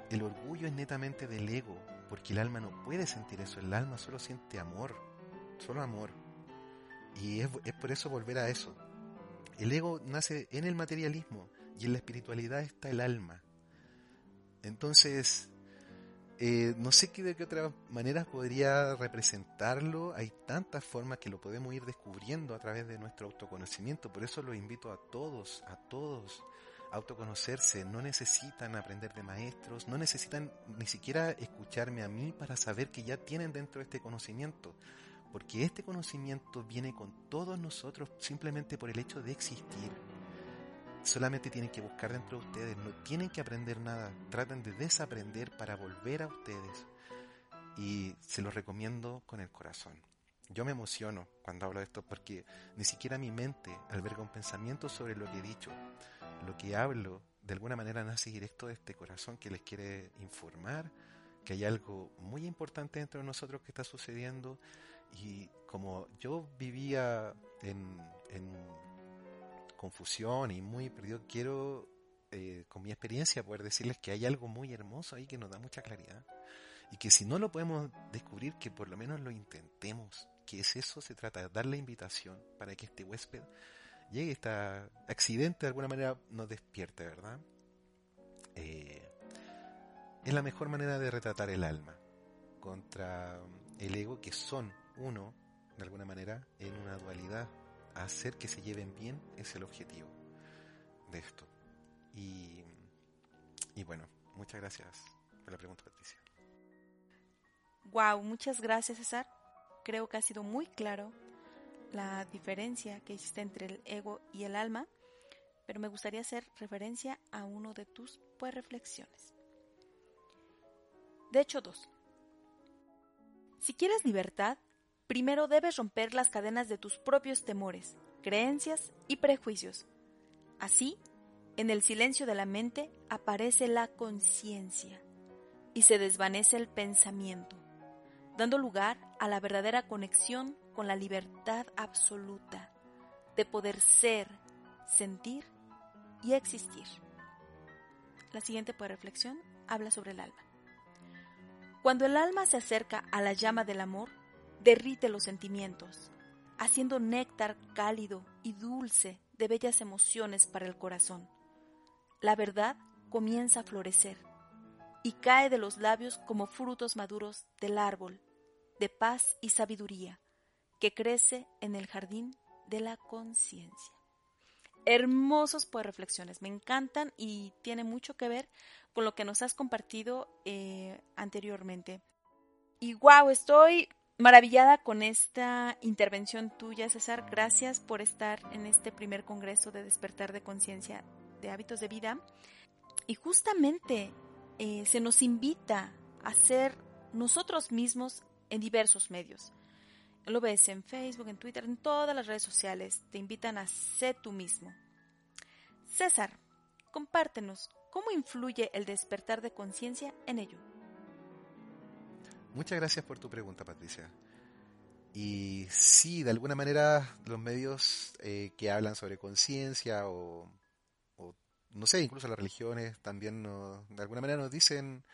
El orgullo es netamente del ego, porque el alma no puede sentir eso, el alma solo siente amor, solo amor. Y es, por eso volver a eso. El ego nace en el materialismo y en la espiritualidad está el alma. Entonces, eh, no sé qué, de qué otra manera podría representarlo. Hay tantas formas que lo podemos ir descubriendo a través de nuestro autoconocimiento. Por eso lo invito a todos, a todos, autoconocerse, no necesitan aprender de maestros, no necesitan ni siquiera escucharme a mí para saber que ya tienen dentro este conocimiento, porque este conocimiento viene con todos nosotros simplemente por el hecho de existir. Solamente tienen que buscar dentro de ustedes, no tienen que aprender nada, traten de desaprender para volver a ustedes. Y se los recomiendo con el corazón. Yo me emociono cuando hablo de esto porque ni siquiera mi mente alberga un pensamiento sobre lo que he dicho lo que hablo de alguna manera nace directo de este corazón que les quiere informar que hay algo muy importante dentro de nosotros que está sucediendo y como yo vivía en, confusión y muy perdido, quiero eh, con mi experiencia poder decirles que hay algo muy hermoso ahí que nos da mucha claridad y que si no lo podemos descubrir, que por lo menos lo intentemos, que es eso, se trata de dar la invitación para que este huésped llegue este accidente de alguna manera nos despierte, ¿verdad? Eh, es la mejor manera de retratar el alma contra el ego que son uno, de alguna manera, en una dualidad. Hacer que se lleven bien es el objetivo de esto. Y, y bueno, muchas gracias por la pregunta, Patricia. Wow, muchas gracias, César. Creo que ha sido muy claro la diferencia que existe entre el ego y el alma, pero me gustaría hacer referencia a uno de tus reflexiones. De hecho, dos. Si quieres libertad, primero debes romper las cadenas de tus propios temores, creencias y prejuicios. Así, en el silencio de la mente aparece la conciencia. y se desvanece el pensamiento, dando lugar a la verdadera conexión con la libertad absoluta de poder ser, sentir y existir. La siguiente reflexión habla sobre el alma. Cuando el alma se acerca a la llama del amor, derrite los sentimientos, haciendo néctar cálido y dulce de bellas emociones para el corazón. La verdad comienza a florecer y cae de los labios como frutos maduros del árbol de paz y sabiduría que crece en el jardín de la conciencia. Hermosos pues reflexiones, me encantan y tiene mucho que ver con lo que nos has compartido eh, anteriormente. Y wow, estoy maravillada con esta intervención tuya, César. Gracias por estar en este primer congreso de despertar de conciencia de hábitos de vida. Y justamente eh, se nos invita a ser nosotros mismos en diversos medios. Lo ves en Facebook, en Twitter, en todas las redes sociales. Te invitan a ser tú mismo. César, compártenos cómo influye el despertar de conciencia en ello. Muchas gracias por tu pregunta, Patricia. Y sí, de alguna manera los medios eh, que hablan sobre conciencia o, no sé, incluso las religiones también de alguna manera nos dicen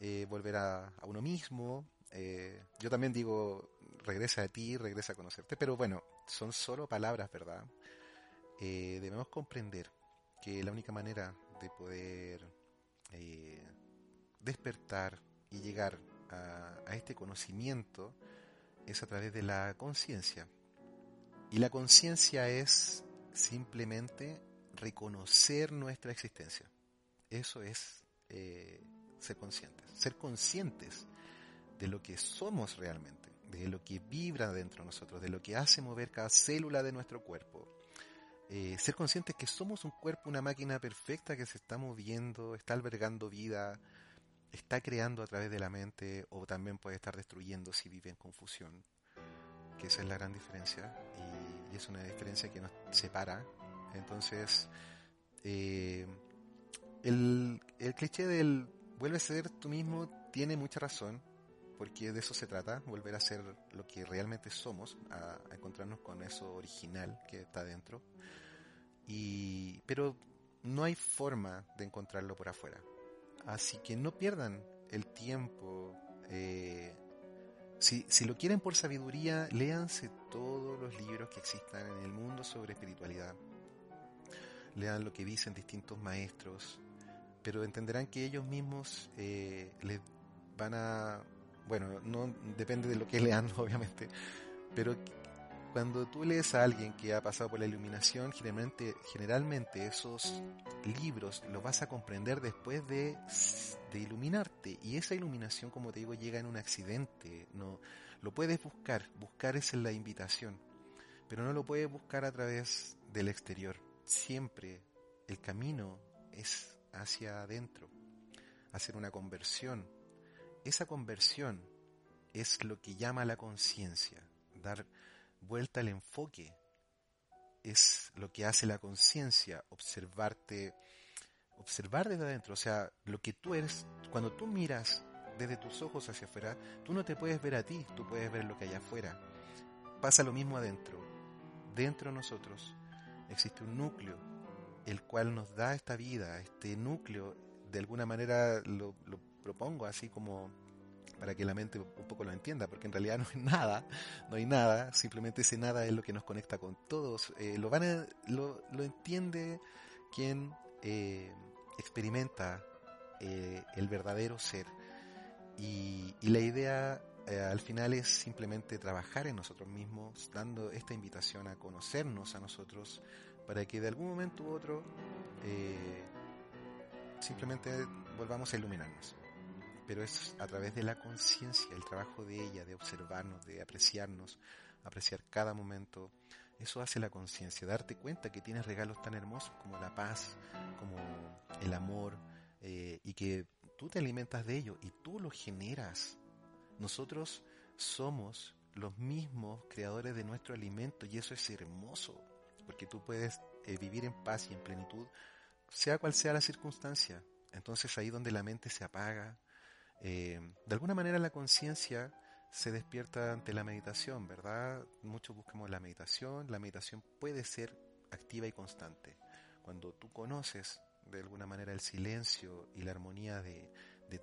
eh, volver a, uno mismo. Eh, yo también digo, regresa a ti, regresa a conocerte, pero bueno, son solo palabras, ¿verdad? debemos comprender que la única manera de poder despertar y llegar a, este conocimiento es a través de la conciencia. Y la conciencia es simplemente reconocer nuestra existencia. Eso es eh, ser conscientes. Ser conscientes de lo que somos realmente, de lo que vibra dentro de nosotros, de lo que hace mover cada célula de nuestro cuerpo. Eh, ser conscientes que somos un cuerpo, una máquina perfecta que se está moviendo, está albergando vida, está creando a través de la mente o también puede estar destruyendo si vive en confusión. Que esa es la gran diferencia y, es una diferencia que nos separa. Entonces, eh, el, cliché del vuelve a ser tú mismo tiene mucha razón, porque de eso se trata, volver a ser lo que realmente somos, a, encontrarnos con eso original que está dentro. Y, pero no hay forma de encontrarlo por afuera. Así que no pierdan el tiempo. Eh, si, si, lo quieren por sabiduría, léanse todos los libros que existan en el mundo sobre espiritualidad. Lean lo que dicen distintos maestros, pero entenderán que ellos mismos eh, les van a, bueno, no depende de lo que lean, obviamente, pero cuando tú lees a alguien que ha pasado por la iluminación, generalmente, generalmente esos libros los vas a comprender después de, iluminarte. Y esa iluminación, como te digo, llega en un accidente. No, lo puedes buscar, buscar es la invitación, pero no lo puedes buscar a través del exterior. Siempre el camino es hacia adentro, hacer una conversión. Esa conversión es lo que llama la conciencia, dar vuelta al enfoque. Es lo que hace la conciencia, observarte, observar desde adentro. O sea, lo que tú eres, cuando tú miras desde tus ojos hacia afuera, tú no te puedes ver a ti, tú puedes ver lo que hay afuera. Pasa lo mismo adentro. Dentro de nosotros existe un núcleo, el cual nos da esta vida. Este núcleo, de alguna manera lo, lo propongo así como para que la mente un poco lo entienda, porque en realidad no hay nada, no hay nada, simplemente ese nada es lo que nos conecta con todos. Eh, lo, van lo, lo, entiende quien eh, experimenta eh, el verdadero ser. Y, y la idea al final es simplemente trabajar en nosotros mismos, dando esta invitación a conocernos a nosotros, para que de algún momento u otro simplemente volvamos a iluminarnos pero es a través de la conciencia, el trabajo de ella, de observarnos, de apreciarnos, apreciar cada momento. Eso hace la conciencia, darte cuenta que tienes regalos tan hermosos como la paz, como el amor, eh, y que tú te alimentas de ello y tú lo generas. Nosotros somos los mismos creadores de nuestro alimento y eso es hermoso, porque tú puedes eh, vivir en paz y en plenitud, sea cual sea la circunstancia. Entonces ahí donde la mente se apaga, Eh, de alguna manera la conciencia se despierta ante la meditación, ¿verdad? Muchos buscamos la meditación. La meditación puede ser activa y constante. Cuando tú conoces de alguna manera el silencio y la armonía de,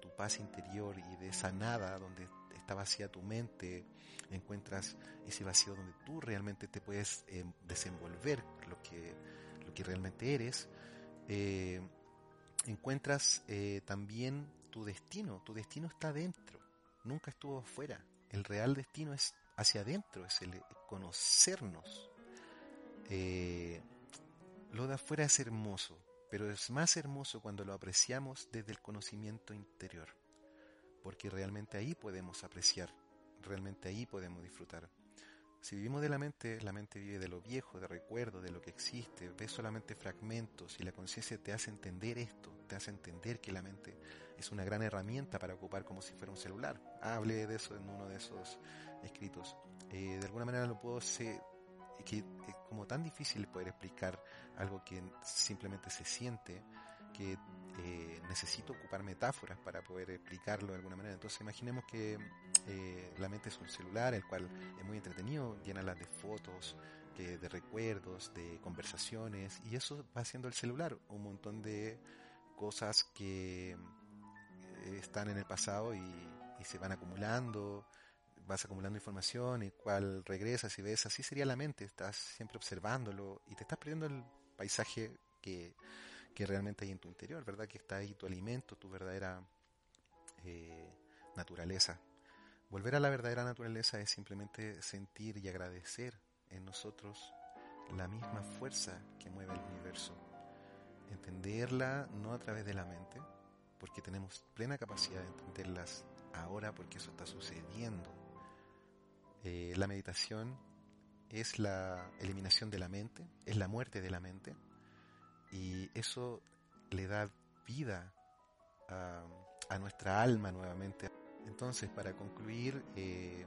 tu paz interior y de esa nada donde está vacía tu mente, encuentras ese vacío donde tú realmente te puedes eh, desenvolver lo que, lo que realmente eres, eh, encuentras eh, también tu destino. Tu destino está dentro, nunca estuvo afuera. El real destino es hacia adentro, es el conocernos. lo de afuera es hermoso, pero es más hermoso cuando lo apreciamos desde el conocimiento interior, porque realmente ahí podemos apreciar, realmente ahí podemos disfrutar. Si vivimos de la mente, la mente vive de lo viejo, de recuerdo, de lo que existe, ve solamente fragmentos y la conciencia te hace entender esto, te hace entender que la mente es una gran herramienta para ocupar como si fuera un celular. Hable de eso en uno de esos escritos. Eh, de alguna manera lo puedo ser, que es como tan difícil poder explicar algo que simplemente se siente, que eh, necesito ocupar metáforas para poder explicarlo de alguna manera. Entonces imaginemos que eh, la mente es un celular, el cual es muy entretenido, llena las de fotos, de recuerdos, de conversaciones, y eso va haciendo el celular, un montón de cosas que eh, están en el pasado y, se van acumulando, vas acumulando información y cual regresas y ves, así sería la mente, estás siempre observándolo y te estás perdiendo el paisaje que, realmente hay en tu interior, ¿verdad? Que está ahí tu alimento, tu verdadera eh, naturaleza. Volver a la verdadera naturaleza es simplemente sentir y agradecer en nosotros la misma fuerza que mueve el universo. Entenderla no a través de la mente, porque tenemos plena capacidad de entenderlas ahora porque eso está sucediendo eh, la meditación es la eliminación de la mente, es la muerte de la mente, y eso le da vida a, nuestra alma nuevamente. Entonces, para concluir, eh,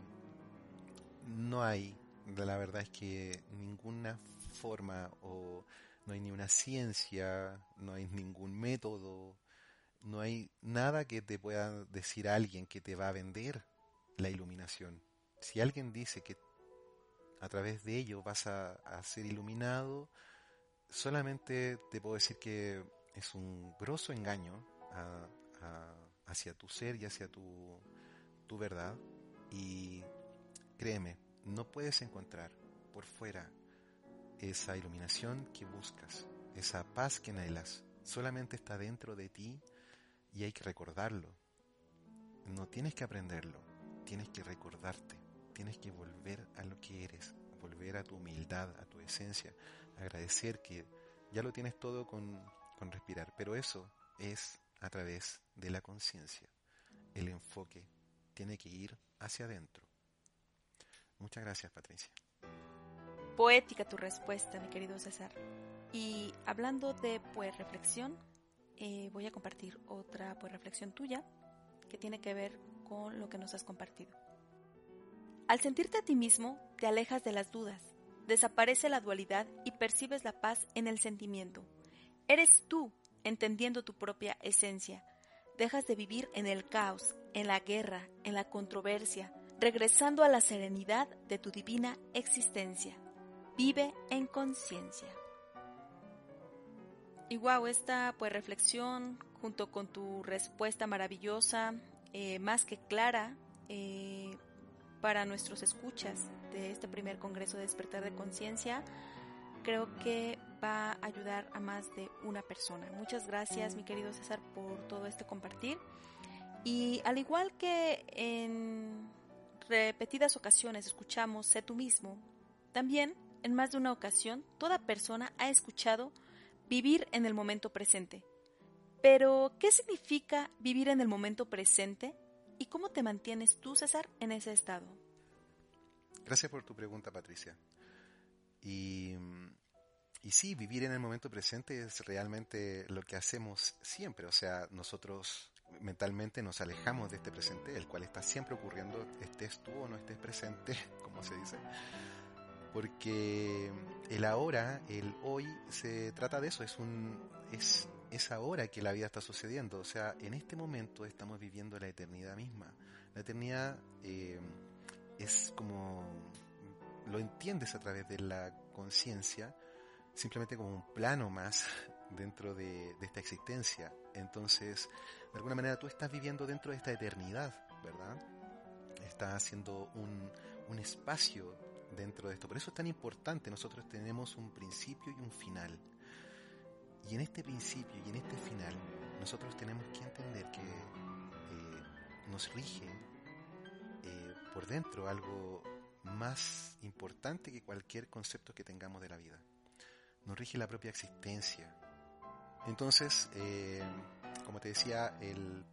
no hay, la verdad es que ninguna forma o no hay ni una ciencia, no hay ningún método, no hay nada que te pueda decir alguien que te va a vender la iluminación. Si alguien dice que a través de ello vas a, ser iluminado, solamente te puedo decir que es un grosso engaño hacia tu ser y hacia tu, verdad. Y créeme, no puedes encontrar por fuera esa iluminación que buscas, esa paz que anhelas. Solamente está dentro de ti y hay que recordarlo. No tienes que aprenderlo, tienes que recordarte tienes que volver a lo que eres, volver a tu humildad, a tu esencia, agradecer que ya lo tienes todo con, respirar, pero eso es a través de la conciencia. El enfoque tiene que ir hacia adentro. Muchas gracias, Patricia. Poética tu respuesta, mi querido César. Y hablando de pues reflexión, eh, voy a compartir otra pues reflexión tuya que tiene que ver con lo que nos has compartido. Al sentirte a ti mismo, te alejas de las dudas, desaparece la dualidad y percibes la paz en el sentimiento. Eres tú, entendiendo tu propia esencia. Dejas de vivir en el caos, en la guerra, en la controversia, regresando a la serenidad de tu divina existencia. Vive en conciencia. Y wow, esta pues reflexión junto con tu respuesta maravillosa, eh, más que clara, eh, para nuestros escuchas de este primer Congreso de Despertar de Conciencia, creo que va a ayudar a más de una persona. Muchas gracias, mi querido César, por todo este compartir. Y al igual que en repetidas ocasiones escuchamos Sé tú mismo, también en más de una ocasión toda persona ha escuchado vivir en el momento presente. Pero, ¿qué significa vivir en el momento presente ¿Y cómo te mantienes tú, César, en ese estado? Gracias por tu pregunta, Patricia. Y, y sí, vivir en el momento presente es realmente lo que hacemos siempre. O sea, nosotros mentalmente nos alejamos de este presente, el cual está siempre ocurriendo, estés tú o no estés presente, como se dice. Porque el ahora, el hoy, se trata de eso, es un, es es ahora que la vida está sucediendo. O sea, en este momento estamos viviendo la eternidad misma. La eternidad eh, es como lo entiendes a través de la conciencia, simplemente como un plano más dentro de, esta existencia. Entonces, de alguna manera tú estás viviendo dentro de esta eternidad, ¿verdad? Estás haciendo un, un espacio dentro de esto. Por eso es tan importante, nosotros tenemos un principio y un final. Y en este principio y en este final, nosotros tenemos que entender que eh, nos rige eh, por dentro algo más importante que cualquier concepto que tengamos de la vida. Nos rige la propia existencia. Entonces, eh, como te decía, el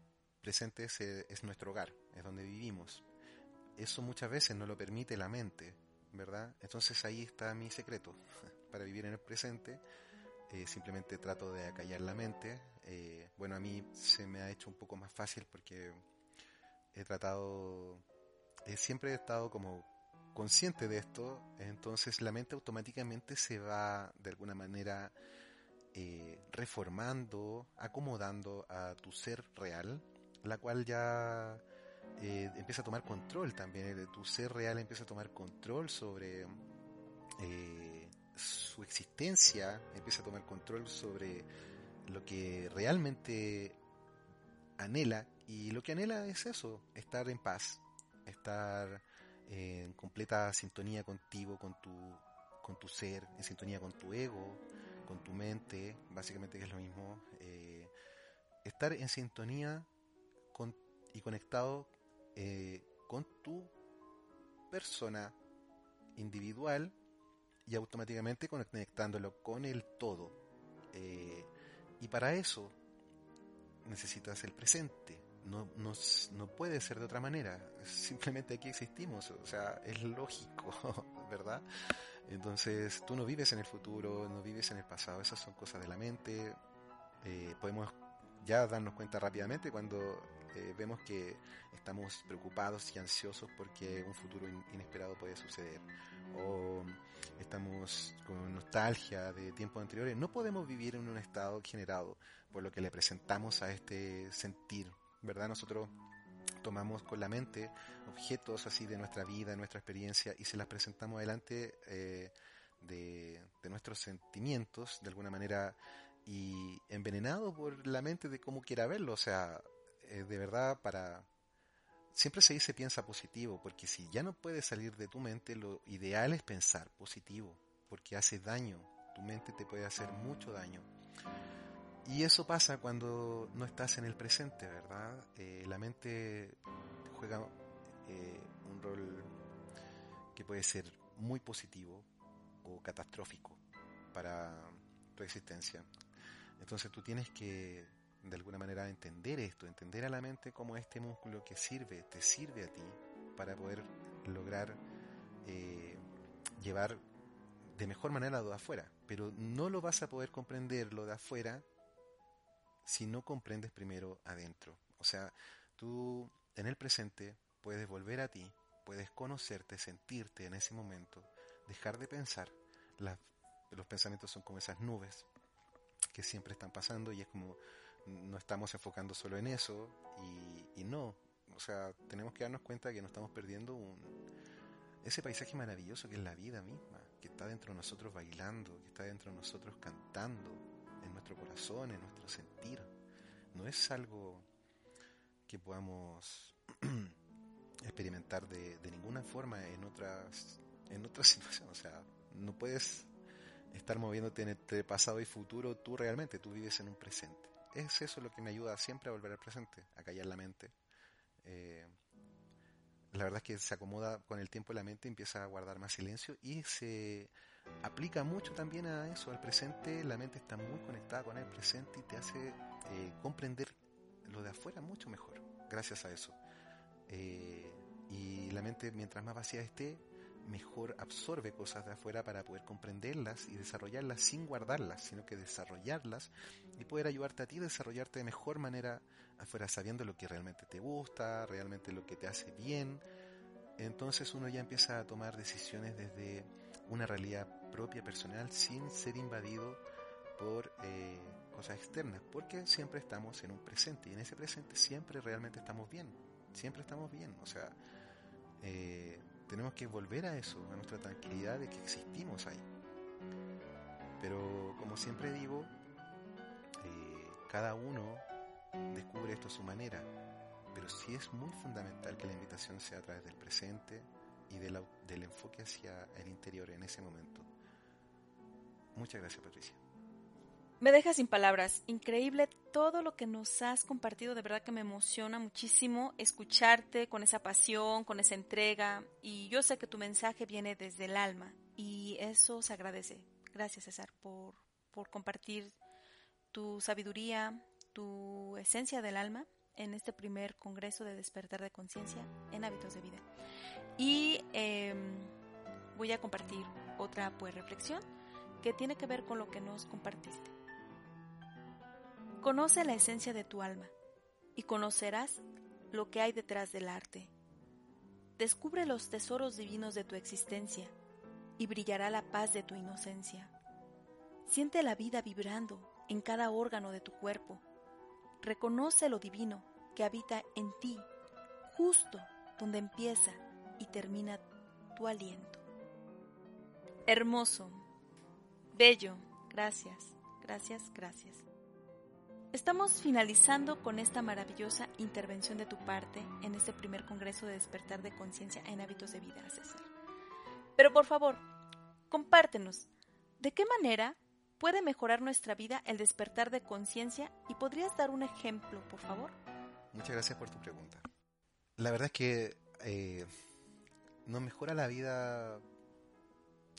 presente es, es nuestro hogar, es donde vivimos. Eso muchas veces no lo permite la mente, Entonces ahí está mi secreto para vivir en el presente. Eh, simplemente trato de acallar la mente. Eh, bueno, a mí se me ha hecho un poco más fácil porque he tratado, eh, siempre he estado como consciente de esto, entonces la mente automáticamente se va de alguna manera reformando, acomodando a tu ser real, la cual ya empieza a tomar control también, tu ser real empieza a tomar control sobre su existencia empieza a tomar control sobre lo que realmente anhela. Y lo que anhela es eso, estar en paz, estar en completa sintonía contigo, con tu, con tu ser, en sintonía con tu ego, con tu mente, básicamente que es lo mismo, eh, estar en sintonía con, y conectado eh, con tu persona individual y automáticamente conectándolo con el todo. Eh, y para eso necesitas el presente. No, no, no, puede ser de otra manera. Simplemente aquí existimos. O sea, es lógico, ¿verdad? Entonces, tú no vives en el futuro, no vives en el pasado. Esas son cosas de la mente. Eh, podemos ya darnos cuenta rápidamente cuando eh, vemos que estamos preocupados y ansiosos porque un futuro inesperado puede suceder. O estamos con nostalgia de tiempos anteriores, no podemos vivir en un estado generado por lo que le presentamos a este sentir, ¿verdad? Nosotros tomamos con la mente objetos así de nuestra vida, nuestra experiencia y se las presentamos adelante eh, de, nuestros sentimientos de alguna manera y envenenado por la mente de cómo quiera verlo, o sea, eh, de verdad para siempre se dice piensa positivo, porque si ya no puedes salir de tu mente, lo ideal es pensar positivo, porque hace daño, tu mente te puede hacer mucho daño. Y eso pasa cuando no estás en el presente, ¿verdad? Eh, la mente juega eh, un rol que puede ser muy positivo o catastrófico para tu existencia. Entonces tú tienes que de alguna manera entender esto, entender a la mente como este músculo que sirve, te sirve a ti para poder lograr eh, llevar de mejor manera lo de afuera. Pero no lo vas a poder comprender lo de afuera si no comprendes primero adentro. O sea, tú en el presente puedes volver a ti, puedes conocerte, sentirte en ese momento, dejar de pensar. los pensamientos son como esas nubes que siempre están pasando y es como no estamos enfocando solo en eso y, no, o sea, tenemos que darnos cuenta que nos estamos perdiendo un, ese paisaje maravilloso que es la vida misma, que está dentro de nosotros bailando, que está dentro de nosotros cantando, en nuestro corazón, en nuestro sentir. No es algo que podamos experimentar de, de ninguna forma en otras, en otras situaciones. O sea, no puedes estar moviéndote entre pasado y futuro tú realmente, tú vives en un presente es eso lo que me ayuda siempre a volver al presente, a callar la mente. Eh, la verdad es que se acomoda con el tiempo la mente, empieza a guardar más silencio y se aplica mucho también a eso, al presente. La mente está muy conectada con el presente y te hace eh, comprender lo de afuera mucho mejor, gracias a eso. Eh, y la mente, mientras más vacía esté, mejor absorbe cosas de afuera para poder comprenderlas y desarrollarlas sin guardarlas, sino que desarrollarlas y poder ayudarte a ti a desarrollarte de mejor manera afuera, sabiendo lo que realmente te gusta, realmente lo que te hace bien. Entonces uno ya empieza a tomar decisiones desde una realidad propia, personal, sin ser invadido por eh, cosas externas, porque siempre estamos en un presente y en ese presente siempre realmente estamos bien, siempre estamos bien, o sea, eh, tenemos que volver a eso, a nuestra tranquilidad de que existimos ahí. Pero como siempre digo, eh, cada uno descubre esto a su manera, pero sí es muy fundamental que la invitación sea a través del presente y del, del enfoque hacia el interior en ese momento. Muchas gracias, Patricia. Me deja sin palabras. Increíble todo lo que nos has compartido. De verdad que me emociona muchísimo escucharte con esa pasión, con esa entrega. Y yo sé que tu mensaje viene desde el alma. Y eso se agradece. Gracias, César, por, por compartir tu sabiduría, tu esencia del alma en este primer Congreso de Despertar de Conciencia en Hábitos de Vida. Y em, voy a compartir otra pues reflexión que tiene que ver con lo que nos compartiste. Conoce la esencia de tu alma y conocerás lo que hay detrás del arte. Descubre los tesoros divinos de tu existencia y brillará la paz de tu inocencia. Siente la vida vibrando en cada órgano de tu cuerpo. Reconoce lo divino que habita en ti, justo donde empieza y termina tu aliento. Hermoso, bello, gracias, gracias, gracias. Estamos finalizando con esta maravillosa intervención de tu parte en este primer Congreso de Despertar de Conciencia en Hábitos de Vida, César. Pero por favor, compártenos, ¿de qué manera puede mejorar nuestra vida el despertar de conciencia? ¿Y podrías dar un ejemplo, por favor? Muchas gracias por tu pregunta. La verdad es que eh, no mejora la vida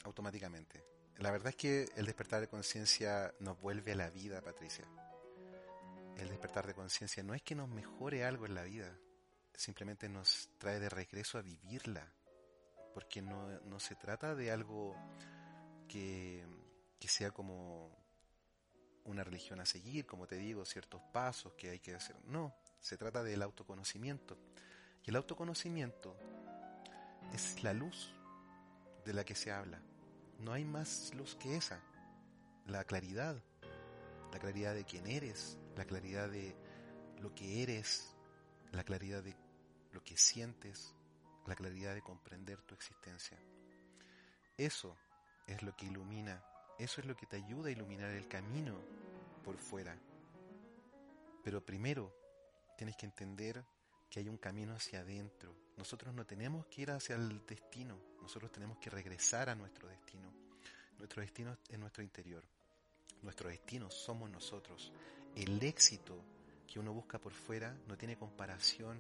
automáticamente. La verdad es que el despertar de conciencia nos vuelve a la vida, Patricia. El despertar de conciencia no es que nos mejore algo en la vida, simplemente nos trae de regreso a vivirla, porque no, se trata de algo que, que sea como una religión a seguir, como te digo, ciertos pasos que hay que hacer. No, se trata del autoconocimiento. Y el autoconocimiento es la luz de la que se habla. No hay más luz que esa. La claridad. La claridad de quién eres. La claridad de lo que eres. La claridad de lo que sientes. La claridad de comprender tu existencia. Eso es lo que ilumina. Eso es lo que te ayuda a iluminar el camino por fuera. Pero primero tienes que entender que hay un camino hacia adentro. Nosotros no tenemos que ir hacia el destino, nosotros tenemos que regresar a nuestro destino. Nuestro destino es nuestro interior. Nuestro destino somos nosotros. El éxito que uno busca por fuera no tiene comparación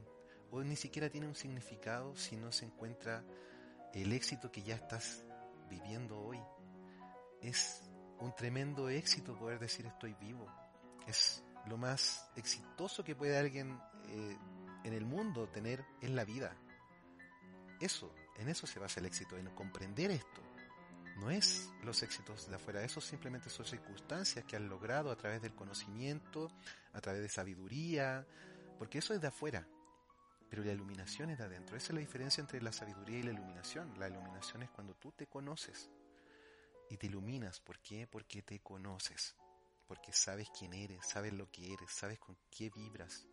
o ni siquiera tiene un significado si no se encuentra el éxito que ya estás viviendo hoy. Es un tremendo éxito poder decir estoy vivo. Es lo más exitoso que puede alguien eh, en el mundo tener en la vida. Eso, en eso se basa el éxito, en comprender esto. No es los éxitos de afuera, eso simplemente son circunstancias que han logrado a través del conocimiento, a través de sabiduría, porque eso es de afuera, pero la iluminación es de adentro. Esa es la diferencia entre la sabiduría y la iluminación. La iluminación es cuando tú te conoces y te iluminas. ¿Por qué? Porque te conoces porque sabes quién eres, sabes lo que eres, sabes con qué vibras,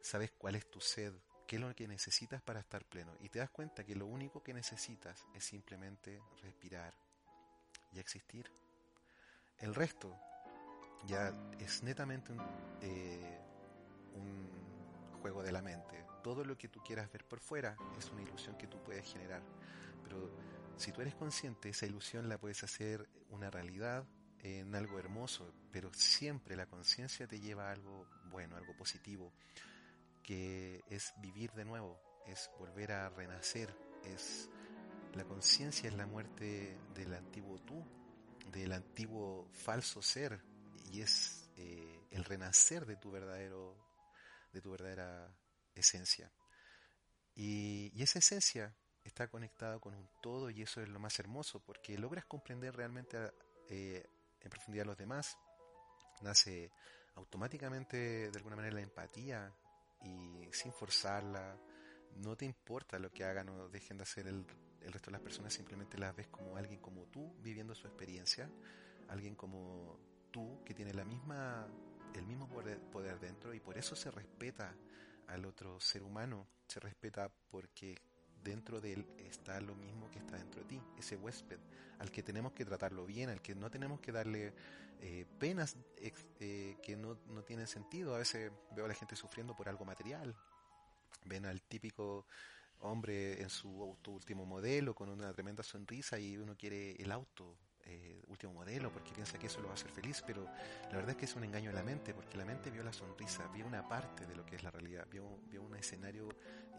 sabes cuál es tu sed, qué es lo que necesitas para estar pleno. Y te das cuenta que lo único que necesitas es simplemente respirar y existir. El resto ya es netamente un, eh, un juego de la mente. Todo lo que tú quieras ver por fuera es una ilusión que tú puedes generar. Pero si tú eres consciente, esa ilusión la puedes hacer una realidad en algo hermoso, pero siempre la conciencia te lleva a algo bueno, algo positivo, que es vivir de nuevo, es volver a renacer, es la conciencia es la muerte del antiguo tú, del antiguo falso ser, y es eh, el renacer de tu verdadero, de tu verdadera esencia. Y, esa esencia está conectada con un todo y eso es lo más hermoso porque logras comprender realmente eh, en profundidad a los demás, nace automáticamente de alguna manera la empatía y sin forzarla, no te importa lo que hagan o dejen de hacer el, resto de las personas, simplemente las ves como alguien como tú viviendo su experiencia, alguien como tú que tiene la misma, el mismo poder, poder dentro y por eso se respeta al otro ser humano, se respeta porque dentro de él está lo mismo que está dentro de ti, ese huésped, al que tenemos que tratarlo bien, al que no tenemos que darle eh, penas eh, que no, no tienen sentido. A veces veo a la gente sufriendo por algo material. Ven al típico hombre en su auto último modelo con una tremenda sonrisa y uno quiere el auto eh, último modelo porque piensa que eso lo va a hacer feliz, pero la verdad es que es un engaño de la mente, porque la mente vio la sonrisa, vio una parte de lo que es la realidad, vio, vio un escenario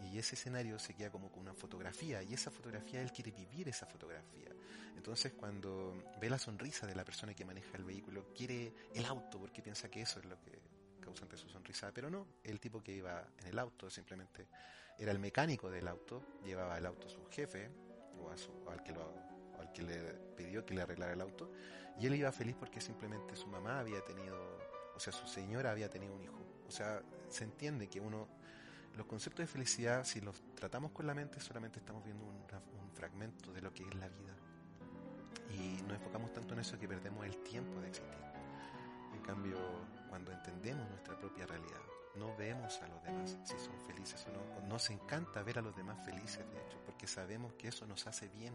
y ese escenario se queda como con una fotografía y esa fotografía él quiere vivir esa fotografía. Entonces cuando ve la sonrisa de la persona que maneja el vehículo, quiere el auto porque piensa que eso es lo que causante su sonrisa, pero no, el tipo que iba en el auto simplemente era el mecánico del auto, llevaba el auto a su jefe o, a su, al que lo al que le pidió que le arreglara el auto, y él iba feliz porque simplemente su mamá había tenido, o sea, su señora había tenido un hijo. O sea, se entiende que uno, los conceptos de felicidad, si los tratamos con la mente, solamente estamos viendo un, un fragmento de lo que es la vida. Y nos enfocamos tanto en eso que perdemos el tiempo de existir. Cambio, cuando entendemos nuestra propia realidad, no vemos a los demás si son felices o no. Nos encanta ver a los demás felices, de hecho, porque sabemos que eso nos hace bien,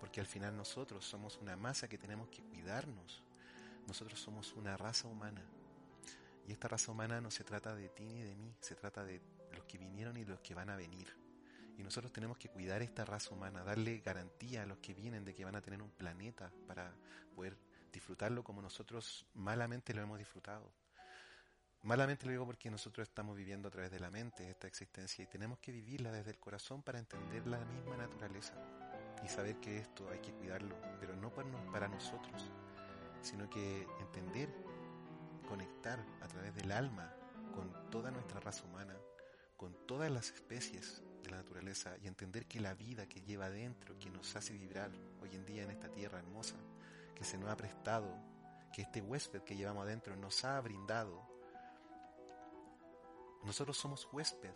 porque al final nosotros somos una masa que tenemos que cuidarnos. Nosotros somos una raza humana. Y esta raza humana no se trata de ti ni de mí, se trata de los que vinieron y los que van a venir. Y nosotros tenemos que cuidar esta raza humana, darle garantía a los que vienen de que van a tener un planeta para poder disfrutarlo como nosotros malamente lo hemos disfrutado. Malamente lo digo porque nosotros estamos viviendo a través de la mente esta existencia y tenemos que vivirla desde el corazón para entender la misma naturaleza y saber que esto hay que cuidarlo, pero no para nosotros, sino que entender, conectar a través del alma con toda nuestra raza humana, con todas las especies de la naturaleza y entender que la vida que lleva adentro, que nos hace vibrar hoy en día en esta tierra hermosa, que se nos ha prestado, que este huésped que llevamos adentro nos ha brindado, nosotros somos huésped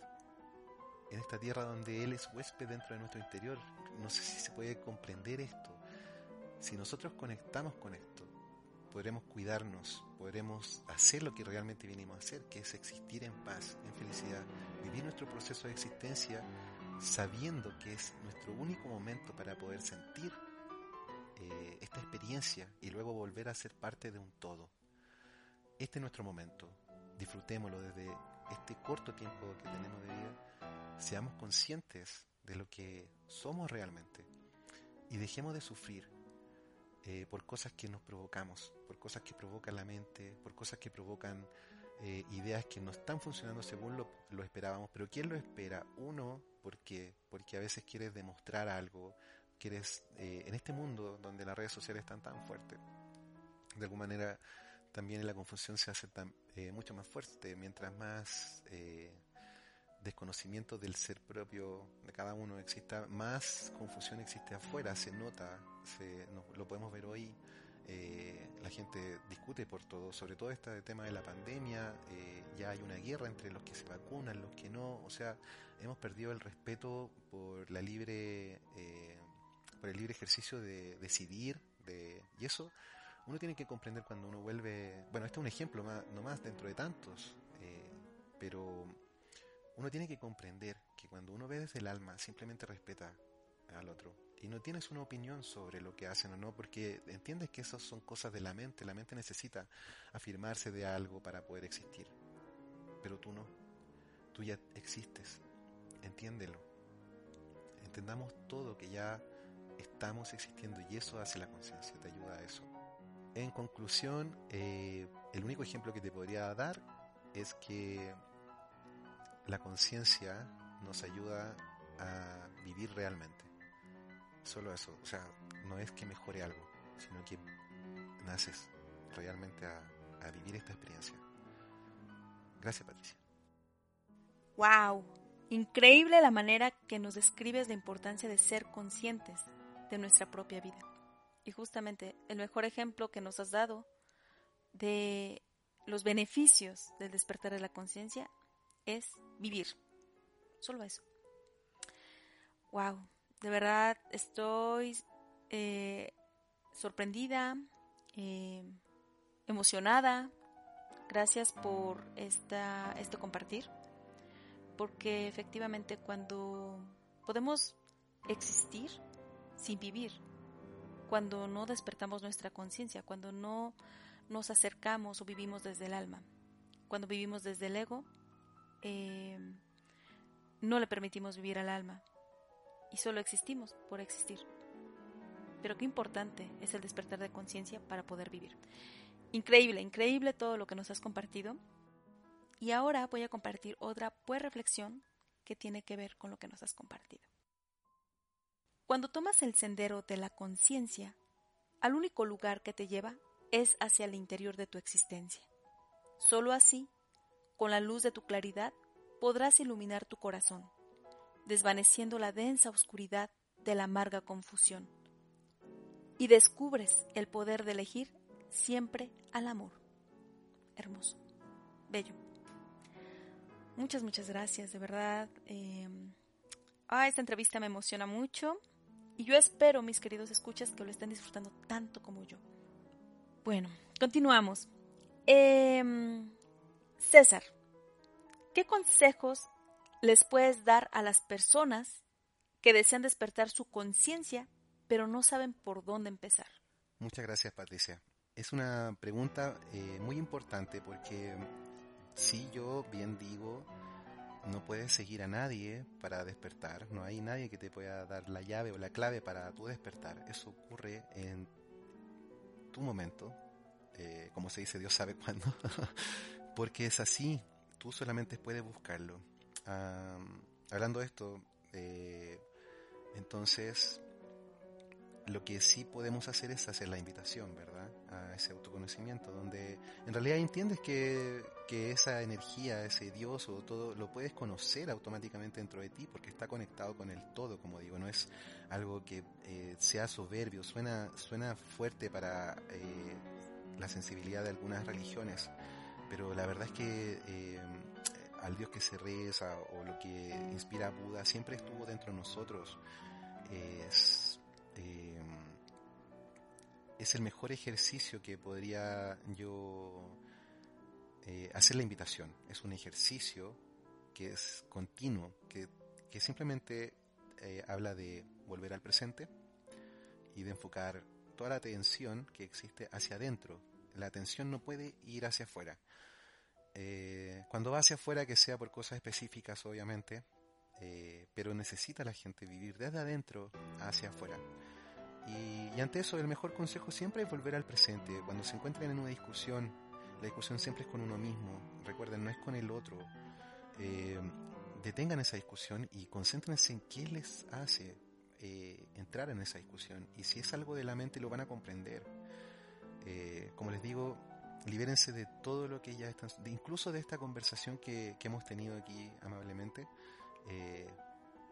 en esta tierra donde Él es huésped dentro de nuestro interior. No sé si se puede comprender esto. Si nosotros conectamos con esto, podremos cuidarnos, podremos hacer lo que realmente vinimos a hacer, que es existir en paz, en felicidad, vivir nuestro proceso de existencia sabiendo que es nuestro único momento para poder sentir eh, esta experiencia y luego volver a ser parte de un todo. Este es nuestro momento. Disfrutémoslo desde este corto tiempo que tenemos de vida seamos conscientes de lo que somos realmente y dejemos de sufrir eh, por cosas que nos provocamos, por cosas que provocan la mente, por cosas que provocan eh, ideas que no están funcionando según lo, lo, esperábamos. Pero ¿quién lo espera? Uno, porque porque a veces quieres demostrar algo, quieres eh, en este mundo donde las redes sociales están tan fuertes, de alguna manera también la confusión se hace tan, mucho más fuerte, mientras más desconocimiento del ser propio de cada uno exista, más confusión existe afuera, se nota, lo podemos ver hoy, eh, la gente discute por todo, sobre todo este tema de la pandemia, eh, ya hay una guerra entre los que se vacunan, los que no, o sea, hemos perdido el respeto por la libre, eh, por el libre ejercicio de decidir, de, y eso uno tiene que comprender cuando uno vuelve, bueno, este es un ejemplo más, no más dentro de tantos, pero uno tiene que comprender que cuando uno ve desde el alma, simplemente respeta al otro. Y no tienes una opinión sobre lo que hacen o no, porque entiendes que esas son cosas de la mente. La mente necesita afirmarse de algo para poder existir. Pero tú no. Tú ya existes. Entiéndelo. Entendamos todo que ya estamos existiendo y eso hace la conciencia, te ayuda a eso. En conclusión, eh, el único ejemplo que te podría dar es que la conciencia nos ayuda a vivir realmente. Solo eso, o sea, no es que mejore algo, sino que naces realmente a, a vivir esta experiencia. Gracias, Patricia. ¡Wow! Increíble la manera que nos describes la importancia de ser conscientes de nuestra propia vida. Y justamente el mejor ejemplo que nos has dado de los beneficios del despertar de la conciencia es vivir. Solo eso. Wow, de verdad estoy eh, sorprendida, eh, emocionada. Gracias por esta, este compartir. Porque efectivamente cuando podemos existir sin vivir, cuando no despertamos nuestra conciencia, cuando no nos acercamos o vivimos desde el alma, cuando vivimos desde el ego, eh, no le permitimos vivir al alma y solo existimos por existir. Pero qué importante es el despertar de conciencia para poder vivir. Increíble, increíble todo lo que nos has compartido. Y ahora voy a compartir otra pues reflexión que tiene que ver con lo que nos has compartido. Cuando tomas el sendero de la conciencia, al único lugar que te lleva es hacia el interior de tu existencia. Solo así, con la luz de tu claridad, podrás iluminar tu corazón, desvaneciendo la densa oscuridad de la amarga confusión y descubres el poder de elegir siempre al amor. Hermoso, bello. Muchas, muchas gracias, de verdad. Em, ah, esta entrevista me emociona mucho y yo espero, mis queridos escuchas, que lo estén disfrutando tanto como yo. Bueno, continuamos. Em, César, ¿qué consejos les puedes dar a las personas que desean despertar su conciencia pero no saben por dónde empezar. Muchas gracias, Patricia. Es una pregunta eh, muy importante porque si yo bien digo, no puedes seguir a nadie para despertar, no hay nadie que te pueda dar la llave o la clave para tu despertar. Eso ocurre en tu momento, eh, como se dice, Dios sabe cuándo, porque es así, tú solamente puedes buscarlo. hablando de esto, eh, entonces lo que sí podemos hacer es hacer la invitación, ¿verdad? A ese autoconocimiento, donde en realidad entiendes que, esa energía, ese Dios o todo, lo puedes conocer automáticamente dentro de ti porque está conectado con el todo, como digo, no es algo que eh, sea soberbio, suena, suena fuerte para eh, la sensibilidad de algunas religiones, pero la verdad es que eh, al Dios que se reza o lo que inspira a Buda siempre estuvo dentro de nosotros. Es, es el mejor ejercicio que podría yo eh, hacer la invitación. Es un ejercicio que es continuo, que, simplemente eh, habla de volver al presente y de enfocar toda la atención que existe hacia adentro. La atención no puede ir hacia afuera. Eh, cuando va hacia afuera, que sea por cosas específicas, obviamente, pero necesita la gente vivir desde adentro hacia afuera. Y, ante eso el mejor consejo siempre es volver al presente. Cuando se encuentren en una discusión, la discusión siempre es con uno mismo. Recuerden, no es con el otro. Eh, detengan esa discusión y concéntrense en qué les hace eh, entrar en esa discusión. Y si es algo de la mente lo van a comprender. Eh, como les digo, libérense de todo lo que ya están, incluso de esta conversación que, que hemos tenido aquí amablemente.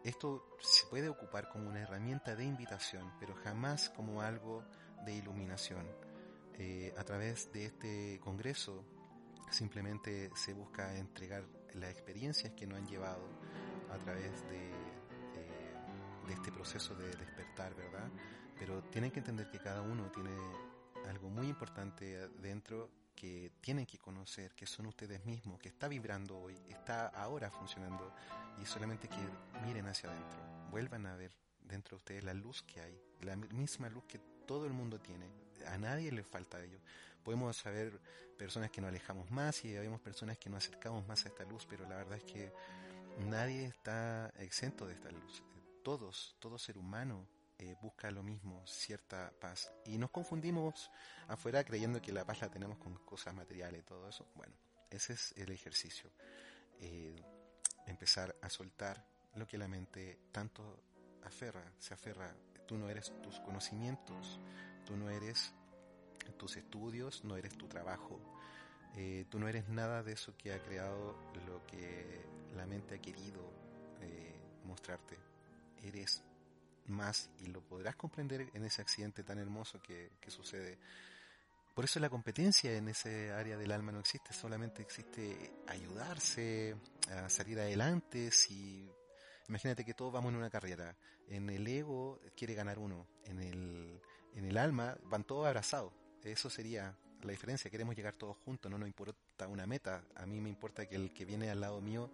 Esto se puede ocupar como una herramienta de invitación, pero jamás como algo de iluminación. Eh, a través de este congreso simplemente se busca entregar las experiencias que nos han llevado a través de, de este proceso de despertar, ¿verdad? Pero tienen que entender que cada uno tiene algo muy importante dentro que tienen que conocer, que son ustedes mismos, que está vibrando hoy, está ahora funcionando y solamente que miren hacia adentro, vuelvan a ver dentro de ustedes la luz que hay, la misma luz que todo el mundo tiene, a nadie le falta ello. Podemos saber personas que nos alejamos más y vemos personas que nos acercamos más a esta luz, pero la verdad es que nadie está exento de esta luz. Todos, todo ser humano eh, busca lo mismo, cierta paz. Y nos confundimos afuera creyendo que la paz la tenemos con cosas materiales y todo eso. Bueno, ese es el ejercicio. Eh, empezar a soltar lo que la mente tanto aferra, se aferra. Tú no eres tus conocimientos, tú no eres tus estudios, no eres tu trabajo, eh, tú no eres nada de eso que ha creado lo que la mente ha querido mostrarte. Eres más y lo podrás comprender en ese accidente tan hermoso que, sucede. Por eso la competencia en ese área del alma no existe, solamente existe ayudarse a salir adelante. Si imagínate que todos vamos en una carrera, en el ego quiere ganar uno, en el, en el alma van todos abrazados. Eso sería la diferencia, queremos llegar todos juntos, no nos importa una meta, a mí me importa que el que viene al lado mío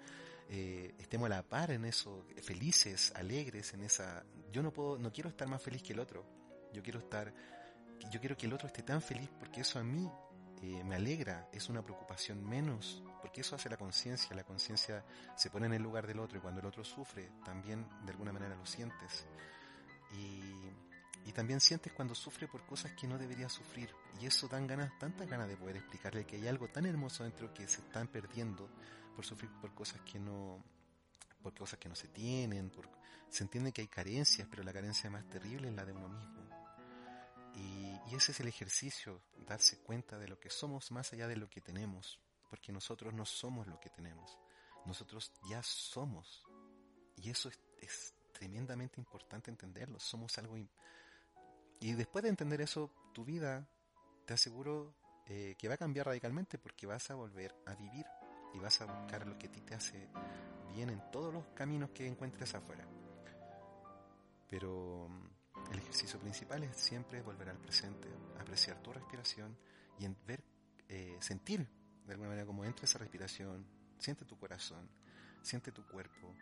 eh, estemos a la par en eso, felices, alegres en esa... Yo no puedo, no quiero estar más feliz que el otro, yo quiero estar, yo quiero que el otro esté tan feliz porque eso a mí eh, me alegra, es una preocupación menos, porque eso hace la conciencia, la conciencia se pone en el lugar del otro y cuando el otro sufre, también de alguna manera lo sientes. Y, y también sientes cuando sufre por cosas que no debería sufrir. Y eso dan ganas, tantas ganas de poder explicarle que hay algo tan hermoso dentro que se están perdiendo por sufrir por cosas que no, por cosas que no se tienen, se entiende que hay carencias, pero la carencia más terrible es la de uno mismo. Y, y, ese es el ejercicio, darse cuenta de lo que somos más allá de lo que tenemos, porque nosotros no somos lo que tenemos, nosotros ya somos. Y eso es, es tremendamente importante entenderlo, somos algo... Y después de entender eso, tu vida, te aseguro eh, que va a cambiar radicalmente porque vas a volver a vivir y vas a buscar lo que a ti te hace bien en todos los caminos que encuentres afuera. Pero mm, el ejercicio principal es siempre volver al presente, apreciar tu respiración y en ver, eh, sentir de alguna manera cómo entra esa respiración, siente tu corazón, siente tu cuerpo.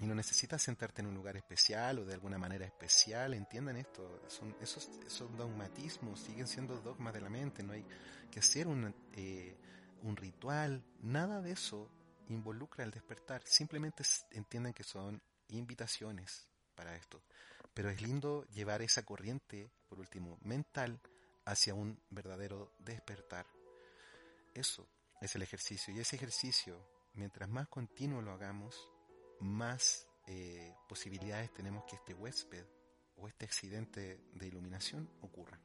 Y no necesitas sentarte en un lugar especial o de alguna manera especial, entiendan esto, son, esos, dogmatismos siguen siendo dogmas de la mente, no hay que hacer un, eh, un ritual, nada de eso involucra el despertar, simplemente entiendan que son invitaciones para esto. Pero es lindo llevar esa corriente, por último, mental, hacia un verdadero despertar. Eso es el ejercicio. Y ese ejercicio, mientras más continuo lo hagamos, más eh, posibilidades tenemos que este huésped o este accidente de iluminación ocurra.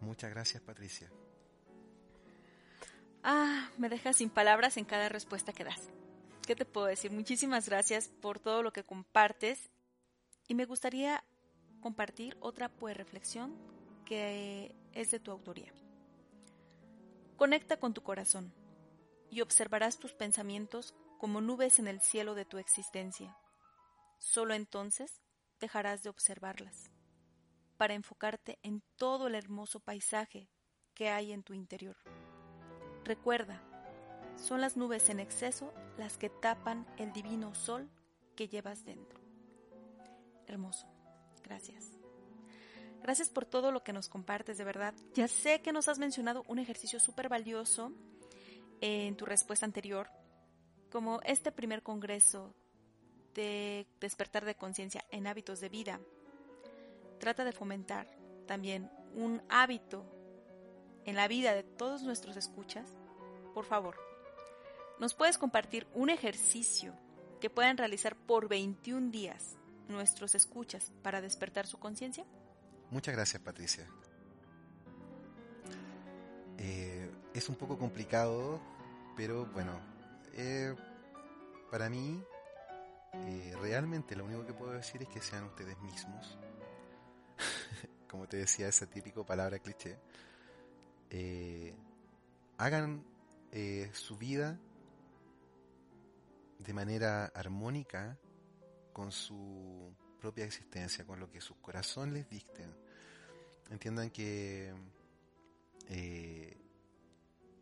Muchas gracias, Patricia. Ah, me dejas sin palabras en cada respuesta que das. ¿Qué te puedo decir? Muchísimas gracias por todo lo que compartes. Y me gustaría compartir otra pues reflexión que es de tu autoría. Conecta con tu corazón y observarás tus pensamientos como nubes en el cielo de tu existencia. Solo entonces dejarás de observarlas para enfocarte en todo el hermoso paisaje que hay en tu interior. Recuerda, son las nubes en exceso las que tapan el divino sol que llevas dentro. Hermoso. Gracias. Gracias por todo lo que nos compartes, de verdad. Ya sé que nos has mencionado un ejercicio súper valioso en tu respuesta anterior, como este primer congreso de despertar de conciencia en hábitos de vida. Trata de fomentar también un hábito en la vida de todos nuestros escuchas, por favor, ¿nos puedes compartir un ejercicio que puedan realizar por 21 días nuestros escuchas para despertar su conciencia? Muchas gracias, Patricia. Eh, es un poco complicado, pero bueno, eh, para mí, eh, realmente lo único que puedo decir es que sean ustedes mismos. Como te decía, esa típica palabra cliché eh, hagan eh, su vida de manera armónica con su propia existencia, con lo que su corazón les dicte. Entiendan que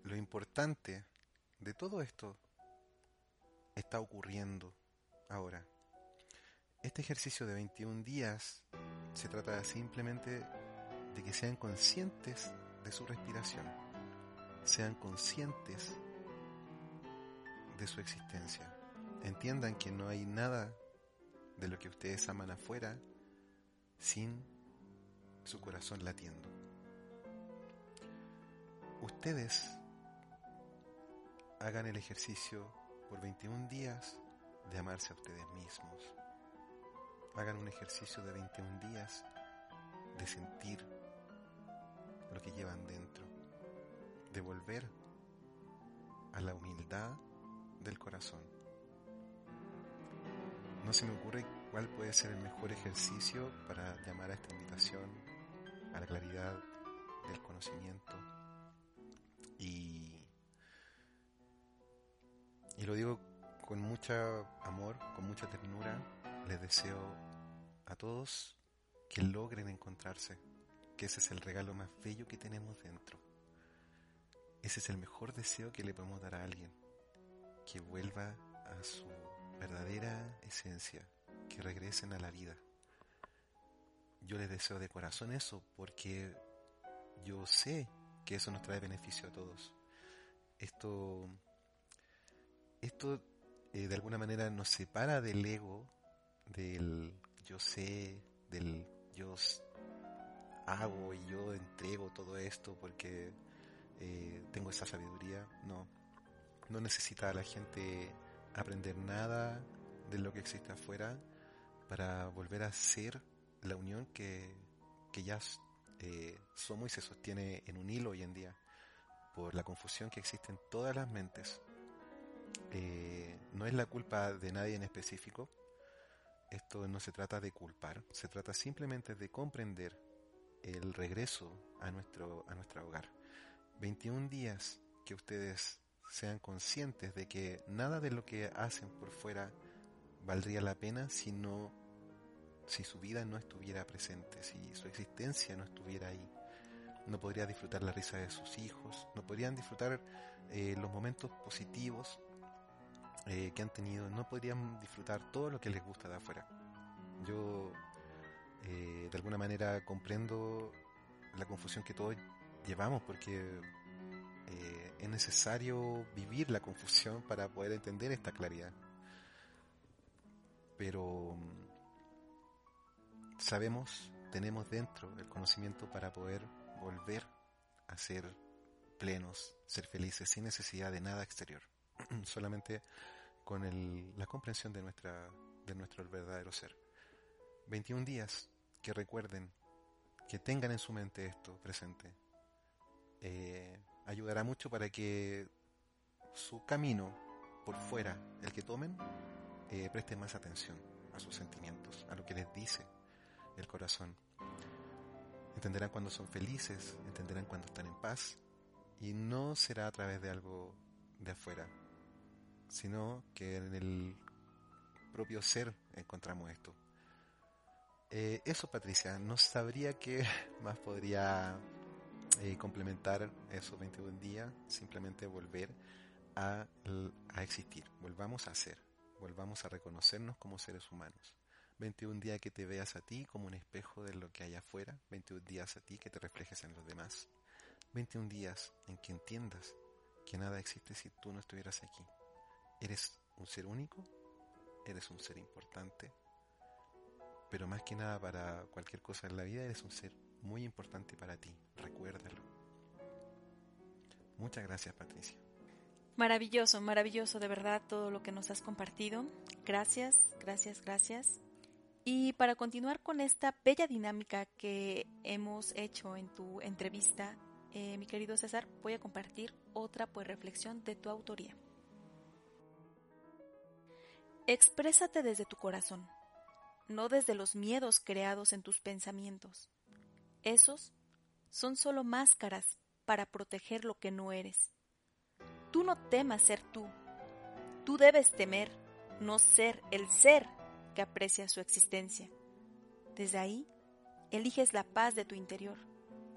lo importante de todo esto está ocurriendo ahora. Este ejercicio de 21 días se trata simplemente de que sean conscientes de su respiración, sean conscientes de su existencia, entiendan que no hay nada de lo que ustedes aman afuera sin su corazón latiendo. Ustedes hagan el ejercicio por 21 días de amarse a ustedes mismos. Hagan un ejercicio de 21 días de sentir lo que llevan dentro, de volver a la humildad del corazón. No se me ocurre cuál puede ser el mejor ejercicio para llamar a esta invitación a la claridad del conocimiento. Y lo digo con mucho amor, con mucha ternura. Les deseo a todos que logren encontrarse que ese es el regalo más bello que tenemos dentro. Ese es el mejor deseo que le podemos dar a alguien, que vuelva a su verdadera esencia, que regresen a la vida. Yo les deseo de corazón eso porque yo sé que eso nos trae beneficio a todos. Esto, esto eh, de alguna manera nos separa del ego, del yo sé, del yo hago y yo entrego todo esto porque eh, tengo esa sabiduría. No, no necesita la gente aprender nada de lo que existe afuera para volver a ser la unión que, ya eh, somos y se sostiene en un hilo hoy en día por la confusión que existe en todas las mentes. Eh, no es la culpa de nadie en específico. Esto no se trata de culpar, se trata simplemente de comprender el regreso a nuestro, a nuestro hogar. 21 días que ustedes sean conscientes de que nada de lo que hacen por fuera valdría la pena si no si su vida no estuviera presente, si su existencia no estuviera ahí. No podrían disfrutar la risa de sus hijos, no podrían disfrutar eh, los momentos positivos eh, que han tenido, no podrían disfrutar todo lo que les gusta de afuera. Yo eh, de alguna manera comprendo la confusión que todos llevamos porque es necesario vivir la confusión para poder entender esta claridad. Pero sabemos, tenemos dentro el conocimiento para poder volver a ser plenos, ser felices, sin necesidad de nada exterior, solamente con el, la comprensión de, nuestra, de nuestro verdadero ser. 21 días que recuerden, que tengan en su mente esto presente, eh, ayudará mucho para que su camino por fuera, el que tomen, eh, presten más atención a sus sentimientos, a lo que les dice el corazón. Entenderán cuando son felices, entenderán cuando están en paz y no será a través de algo de afuera, sino que en el propio ser encontramos esto. Eh, eso, Patricia, no sabría qué más podría eh, complementar esos 21 días, simplemente volver a, a existir, volvamos a ser, volvamos a reconocernos como seres humanos. 21 días que te veas a ti como un espejo de lo que hay afuera, 21 días a ti que te reflejes en los demás, 21 días en que entiendas que nada existe si tú no estuvieras aquí. Eres un ser único, eres un ser importante, pero más que nada para cualquier cosa en la vida eres un ser muy importante para ti, recuérdalo. Muchas gracias Patricia. Maravilloso, maravilloso de verdad todo lo que nos has compartido. Gracias, gracias, gracias. Y para continuar con esta bella dinámica que hemos hecho en tu entrevista, eh, mi querido César, voy a compartir otra pues reflexión de tu autoría. Exprésate desde tu corazón, no desde los miedos creados en tus pensamientos. Esos son solo máscaras para proteger lo que no eres. Tú no temas ser tú. Tú debes temer no ser el ser que aprecia su existencia. Desde ahí, eliges la paz de tu interior,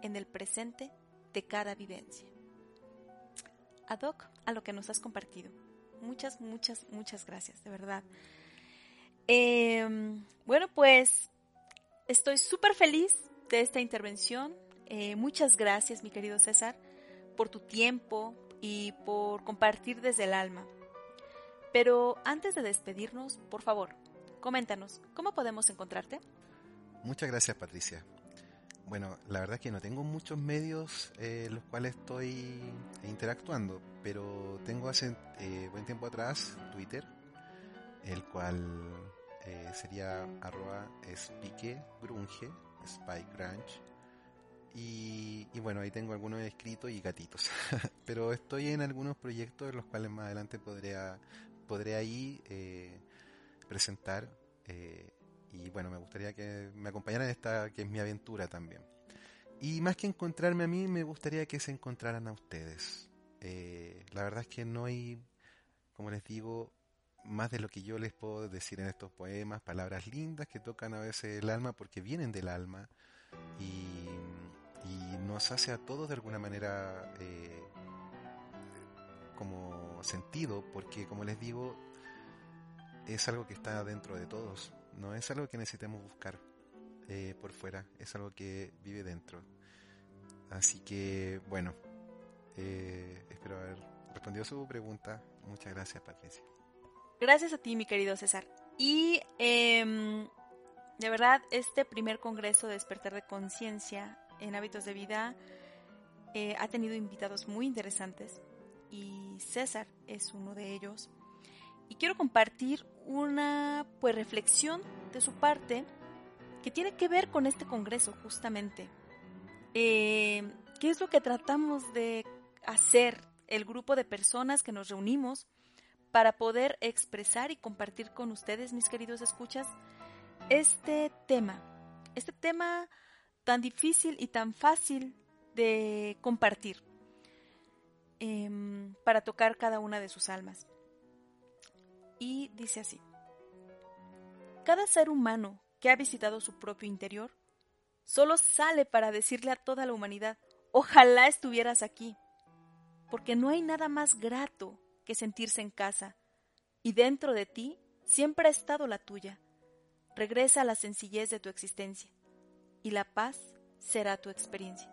en el presente de cada vivencia. Ad hoc a lo que nos has compartido. Muchas, muchas, muchas gracias, de verdad. Em, bueno, pues estoy súper feliz de esta intervención. Eh, muchas gracias, mi querido César, por tu tiempo y por compartir desde el alma. Pero antes de despedirnos, por favor, Coméntanos, ¿cómo podemos encontrarte? Muchas gracias, Patricia. Bueno, la verdad es que no tengo muchos medios eh, en los cuales estoy interactuando, pero tengo hace eh, buen tiempo atrás Twitter, el cual eh, sería arroba spike grunge, y, bueno, ahí tengo algunos escritos y gatitos, pero estoy en algunos proyectos en los cuales más adelante podré, podré ahí presentar. Eh, y bueno, me gustaría que me acompañaran en esta que es mi aventura también. Y más que encontrarme a mí, me gustaría que se encontraran a ustedes. Eh, la verdad es que no hay, como les digo, más de lo que yo les puedo decir en estos poemas, palabras lindas que tocan a veces el alma porque vienen del alma y, nos hace a todos de alguna manera eh, como sentido, porque como les digo, es algo que está dentro de todos, no es algo que necesitemos buscar eh, por fuera, es algo que vive dentro. Así que, bueno, eh, espero haber respondido su pregunta. Muchas gracias, Patricia. Gracias a ti, mi querido César. Y eh, de verdad, este primer congreso de despertar de conciencia en hábitos de vida eh, ha tenido invitados muy interesantes y César es uno de ellos. Y quiero compartir una pues reflexión de su parte que tiene que ver con este congreso justamente. Eh, ¿Qué es lo que tratamos de hacer el grupo de personas que nos reunimos para poder expresar y compartir con ustedes, mis queridos escuchas, este tema? Este tema tan difícil y tan fácil de compartir em, para tocar cada una de sus almas. Y dice así, cada ser humano que ha visitado su propio interior solo sale para decirle a toda la humanidad, ojalá estuvieras aquí, porque no hay nada más grato que sentirse en casa, y dentro de ti siempre ha estado la tuya. Regresa a la sencillez de tu existencia y la paz será tu experiencia.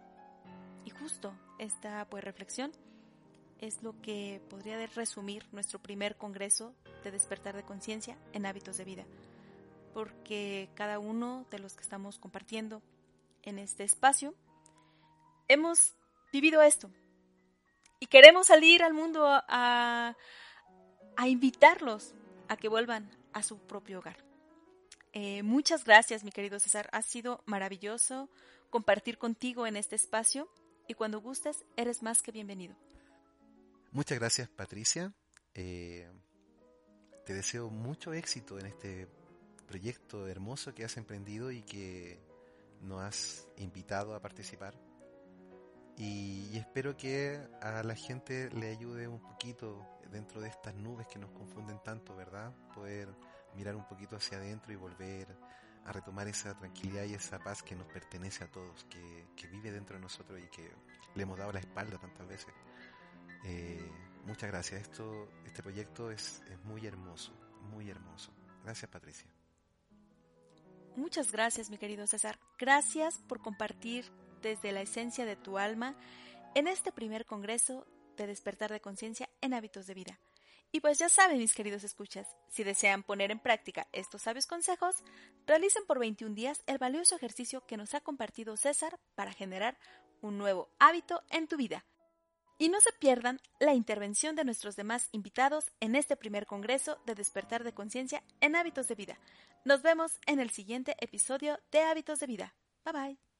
Y justo esta pues reflexión es lo que podría resumir nuestro primer congreso de despertar de conciencia en hábitos de vida, porque cada uno de los que estamos compartiendo en este espacio hemos vivido esto y queremos salir al mundo a, a invitarlos a que vuelvan a su propio hogar. Eh, muchas gracias, mi querido César. Ha sido maravilloso compartir contigo en este espacio y cuando gustes, eres más que bienvenido. Muchas gracias, Patricia. Eh, te deseo mucho éxito en este proyecto hermoso que has emprendido y que nos has invitado a participar. Y, y, espero que a la gente le ayude un poquito dentro de estas nubes que nos confunden tanto, ¿verdad? Poder mirar un poquito hacia adentro y volver a retomar esa tranquilidad y esa paz que nos pertenece a todos, que, vive dentro de nosotros y que le hemos dado la espalda tantas veces. Eh, muchas gracias. Esto, este proyecto es, es muy hermoso, muy hermoso. Gracias, Patricia. Muchas gracias, mi querido César. Gracias por compartir desde la esencia de tu alma en este primer Congreso de Despertar de Conciencia en Hábitos de Vida. Y pues ya saben, mis queridos escuchas, si desean poner en práctica estos sabios consejos, realicen por 21 días el valioso ejercicio que nos ha compartido César para generar un nuevo hábito en tu vida. Y no se pierdan la intervención de nuestros demás invitados en este primer Congreso de Despertar de Conciencia en Hábitos de Vida. Nos vemos en el siguiente episodio de Hábitos de Vida. Bye bye.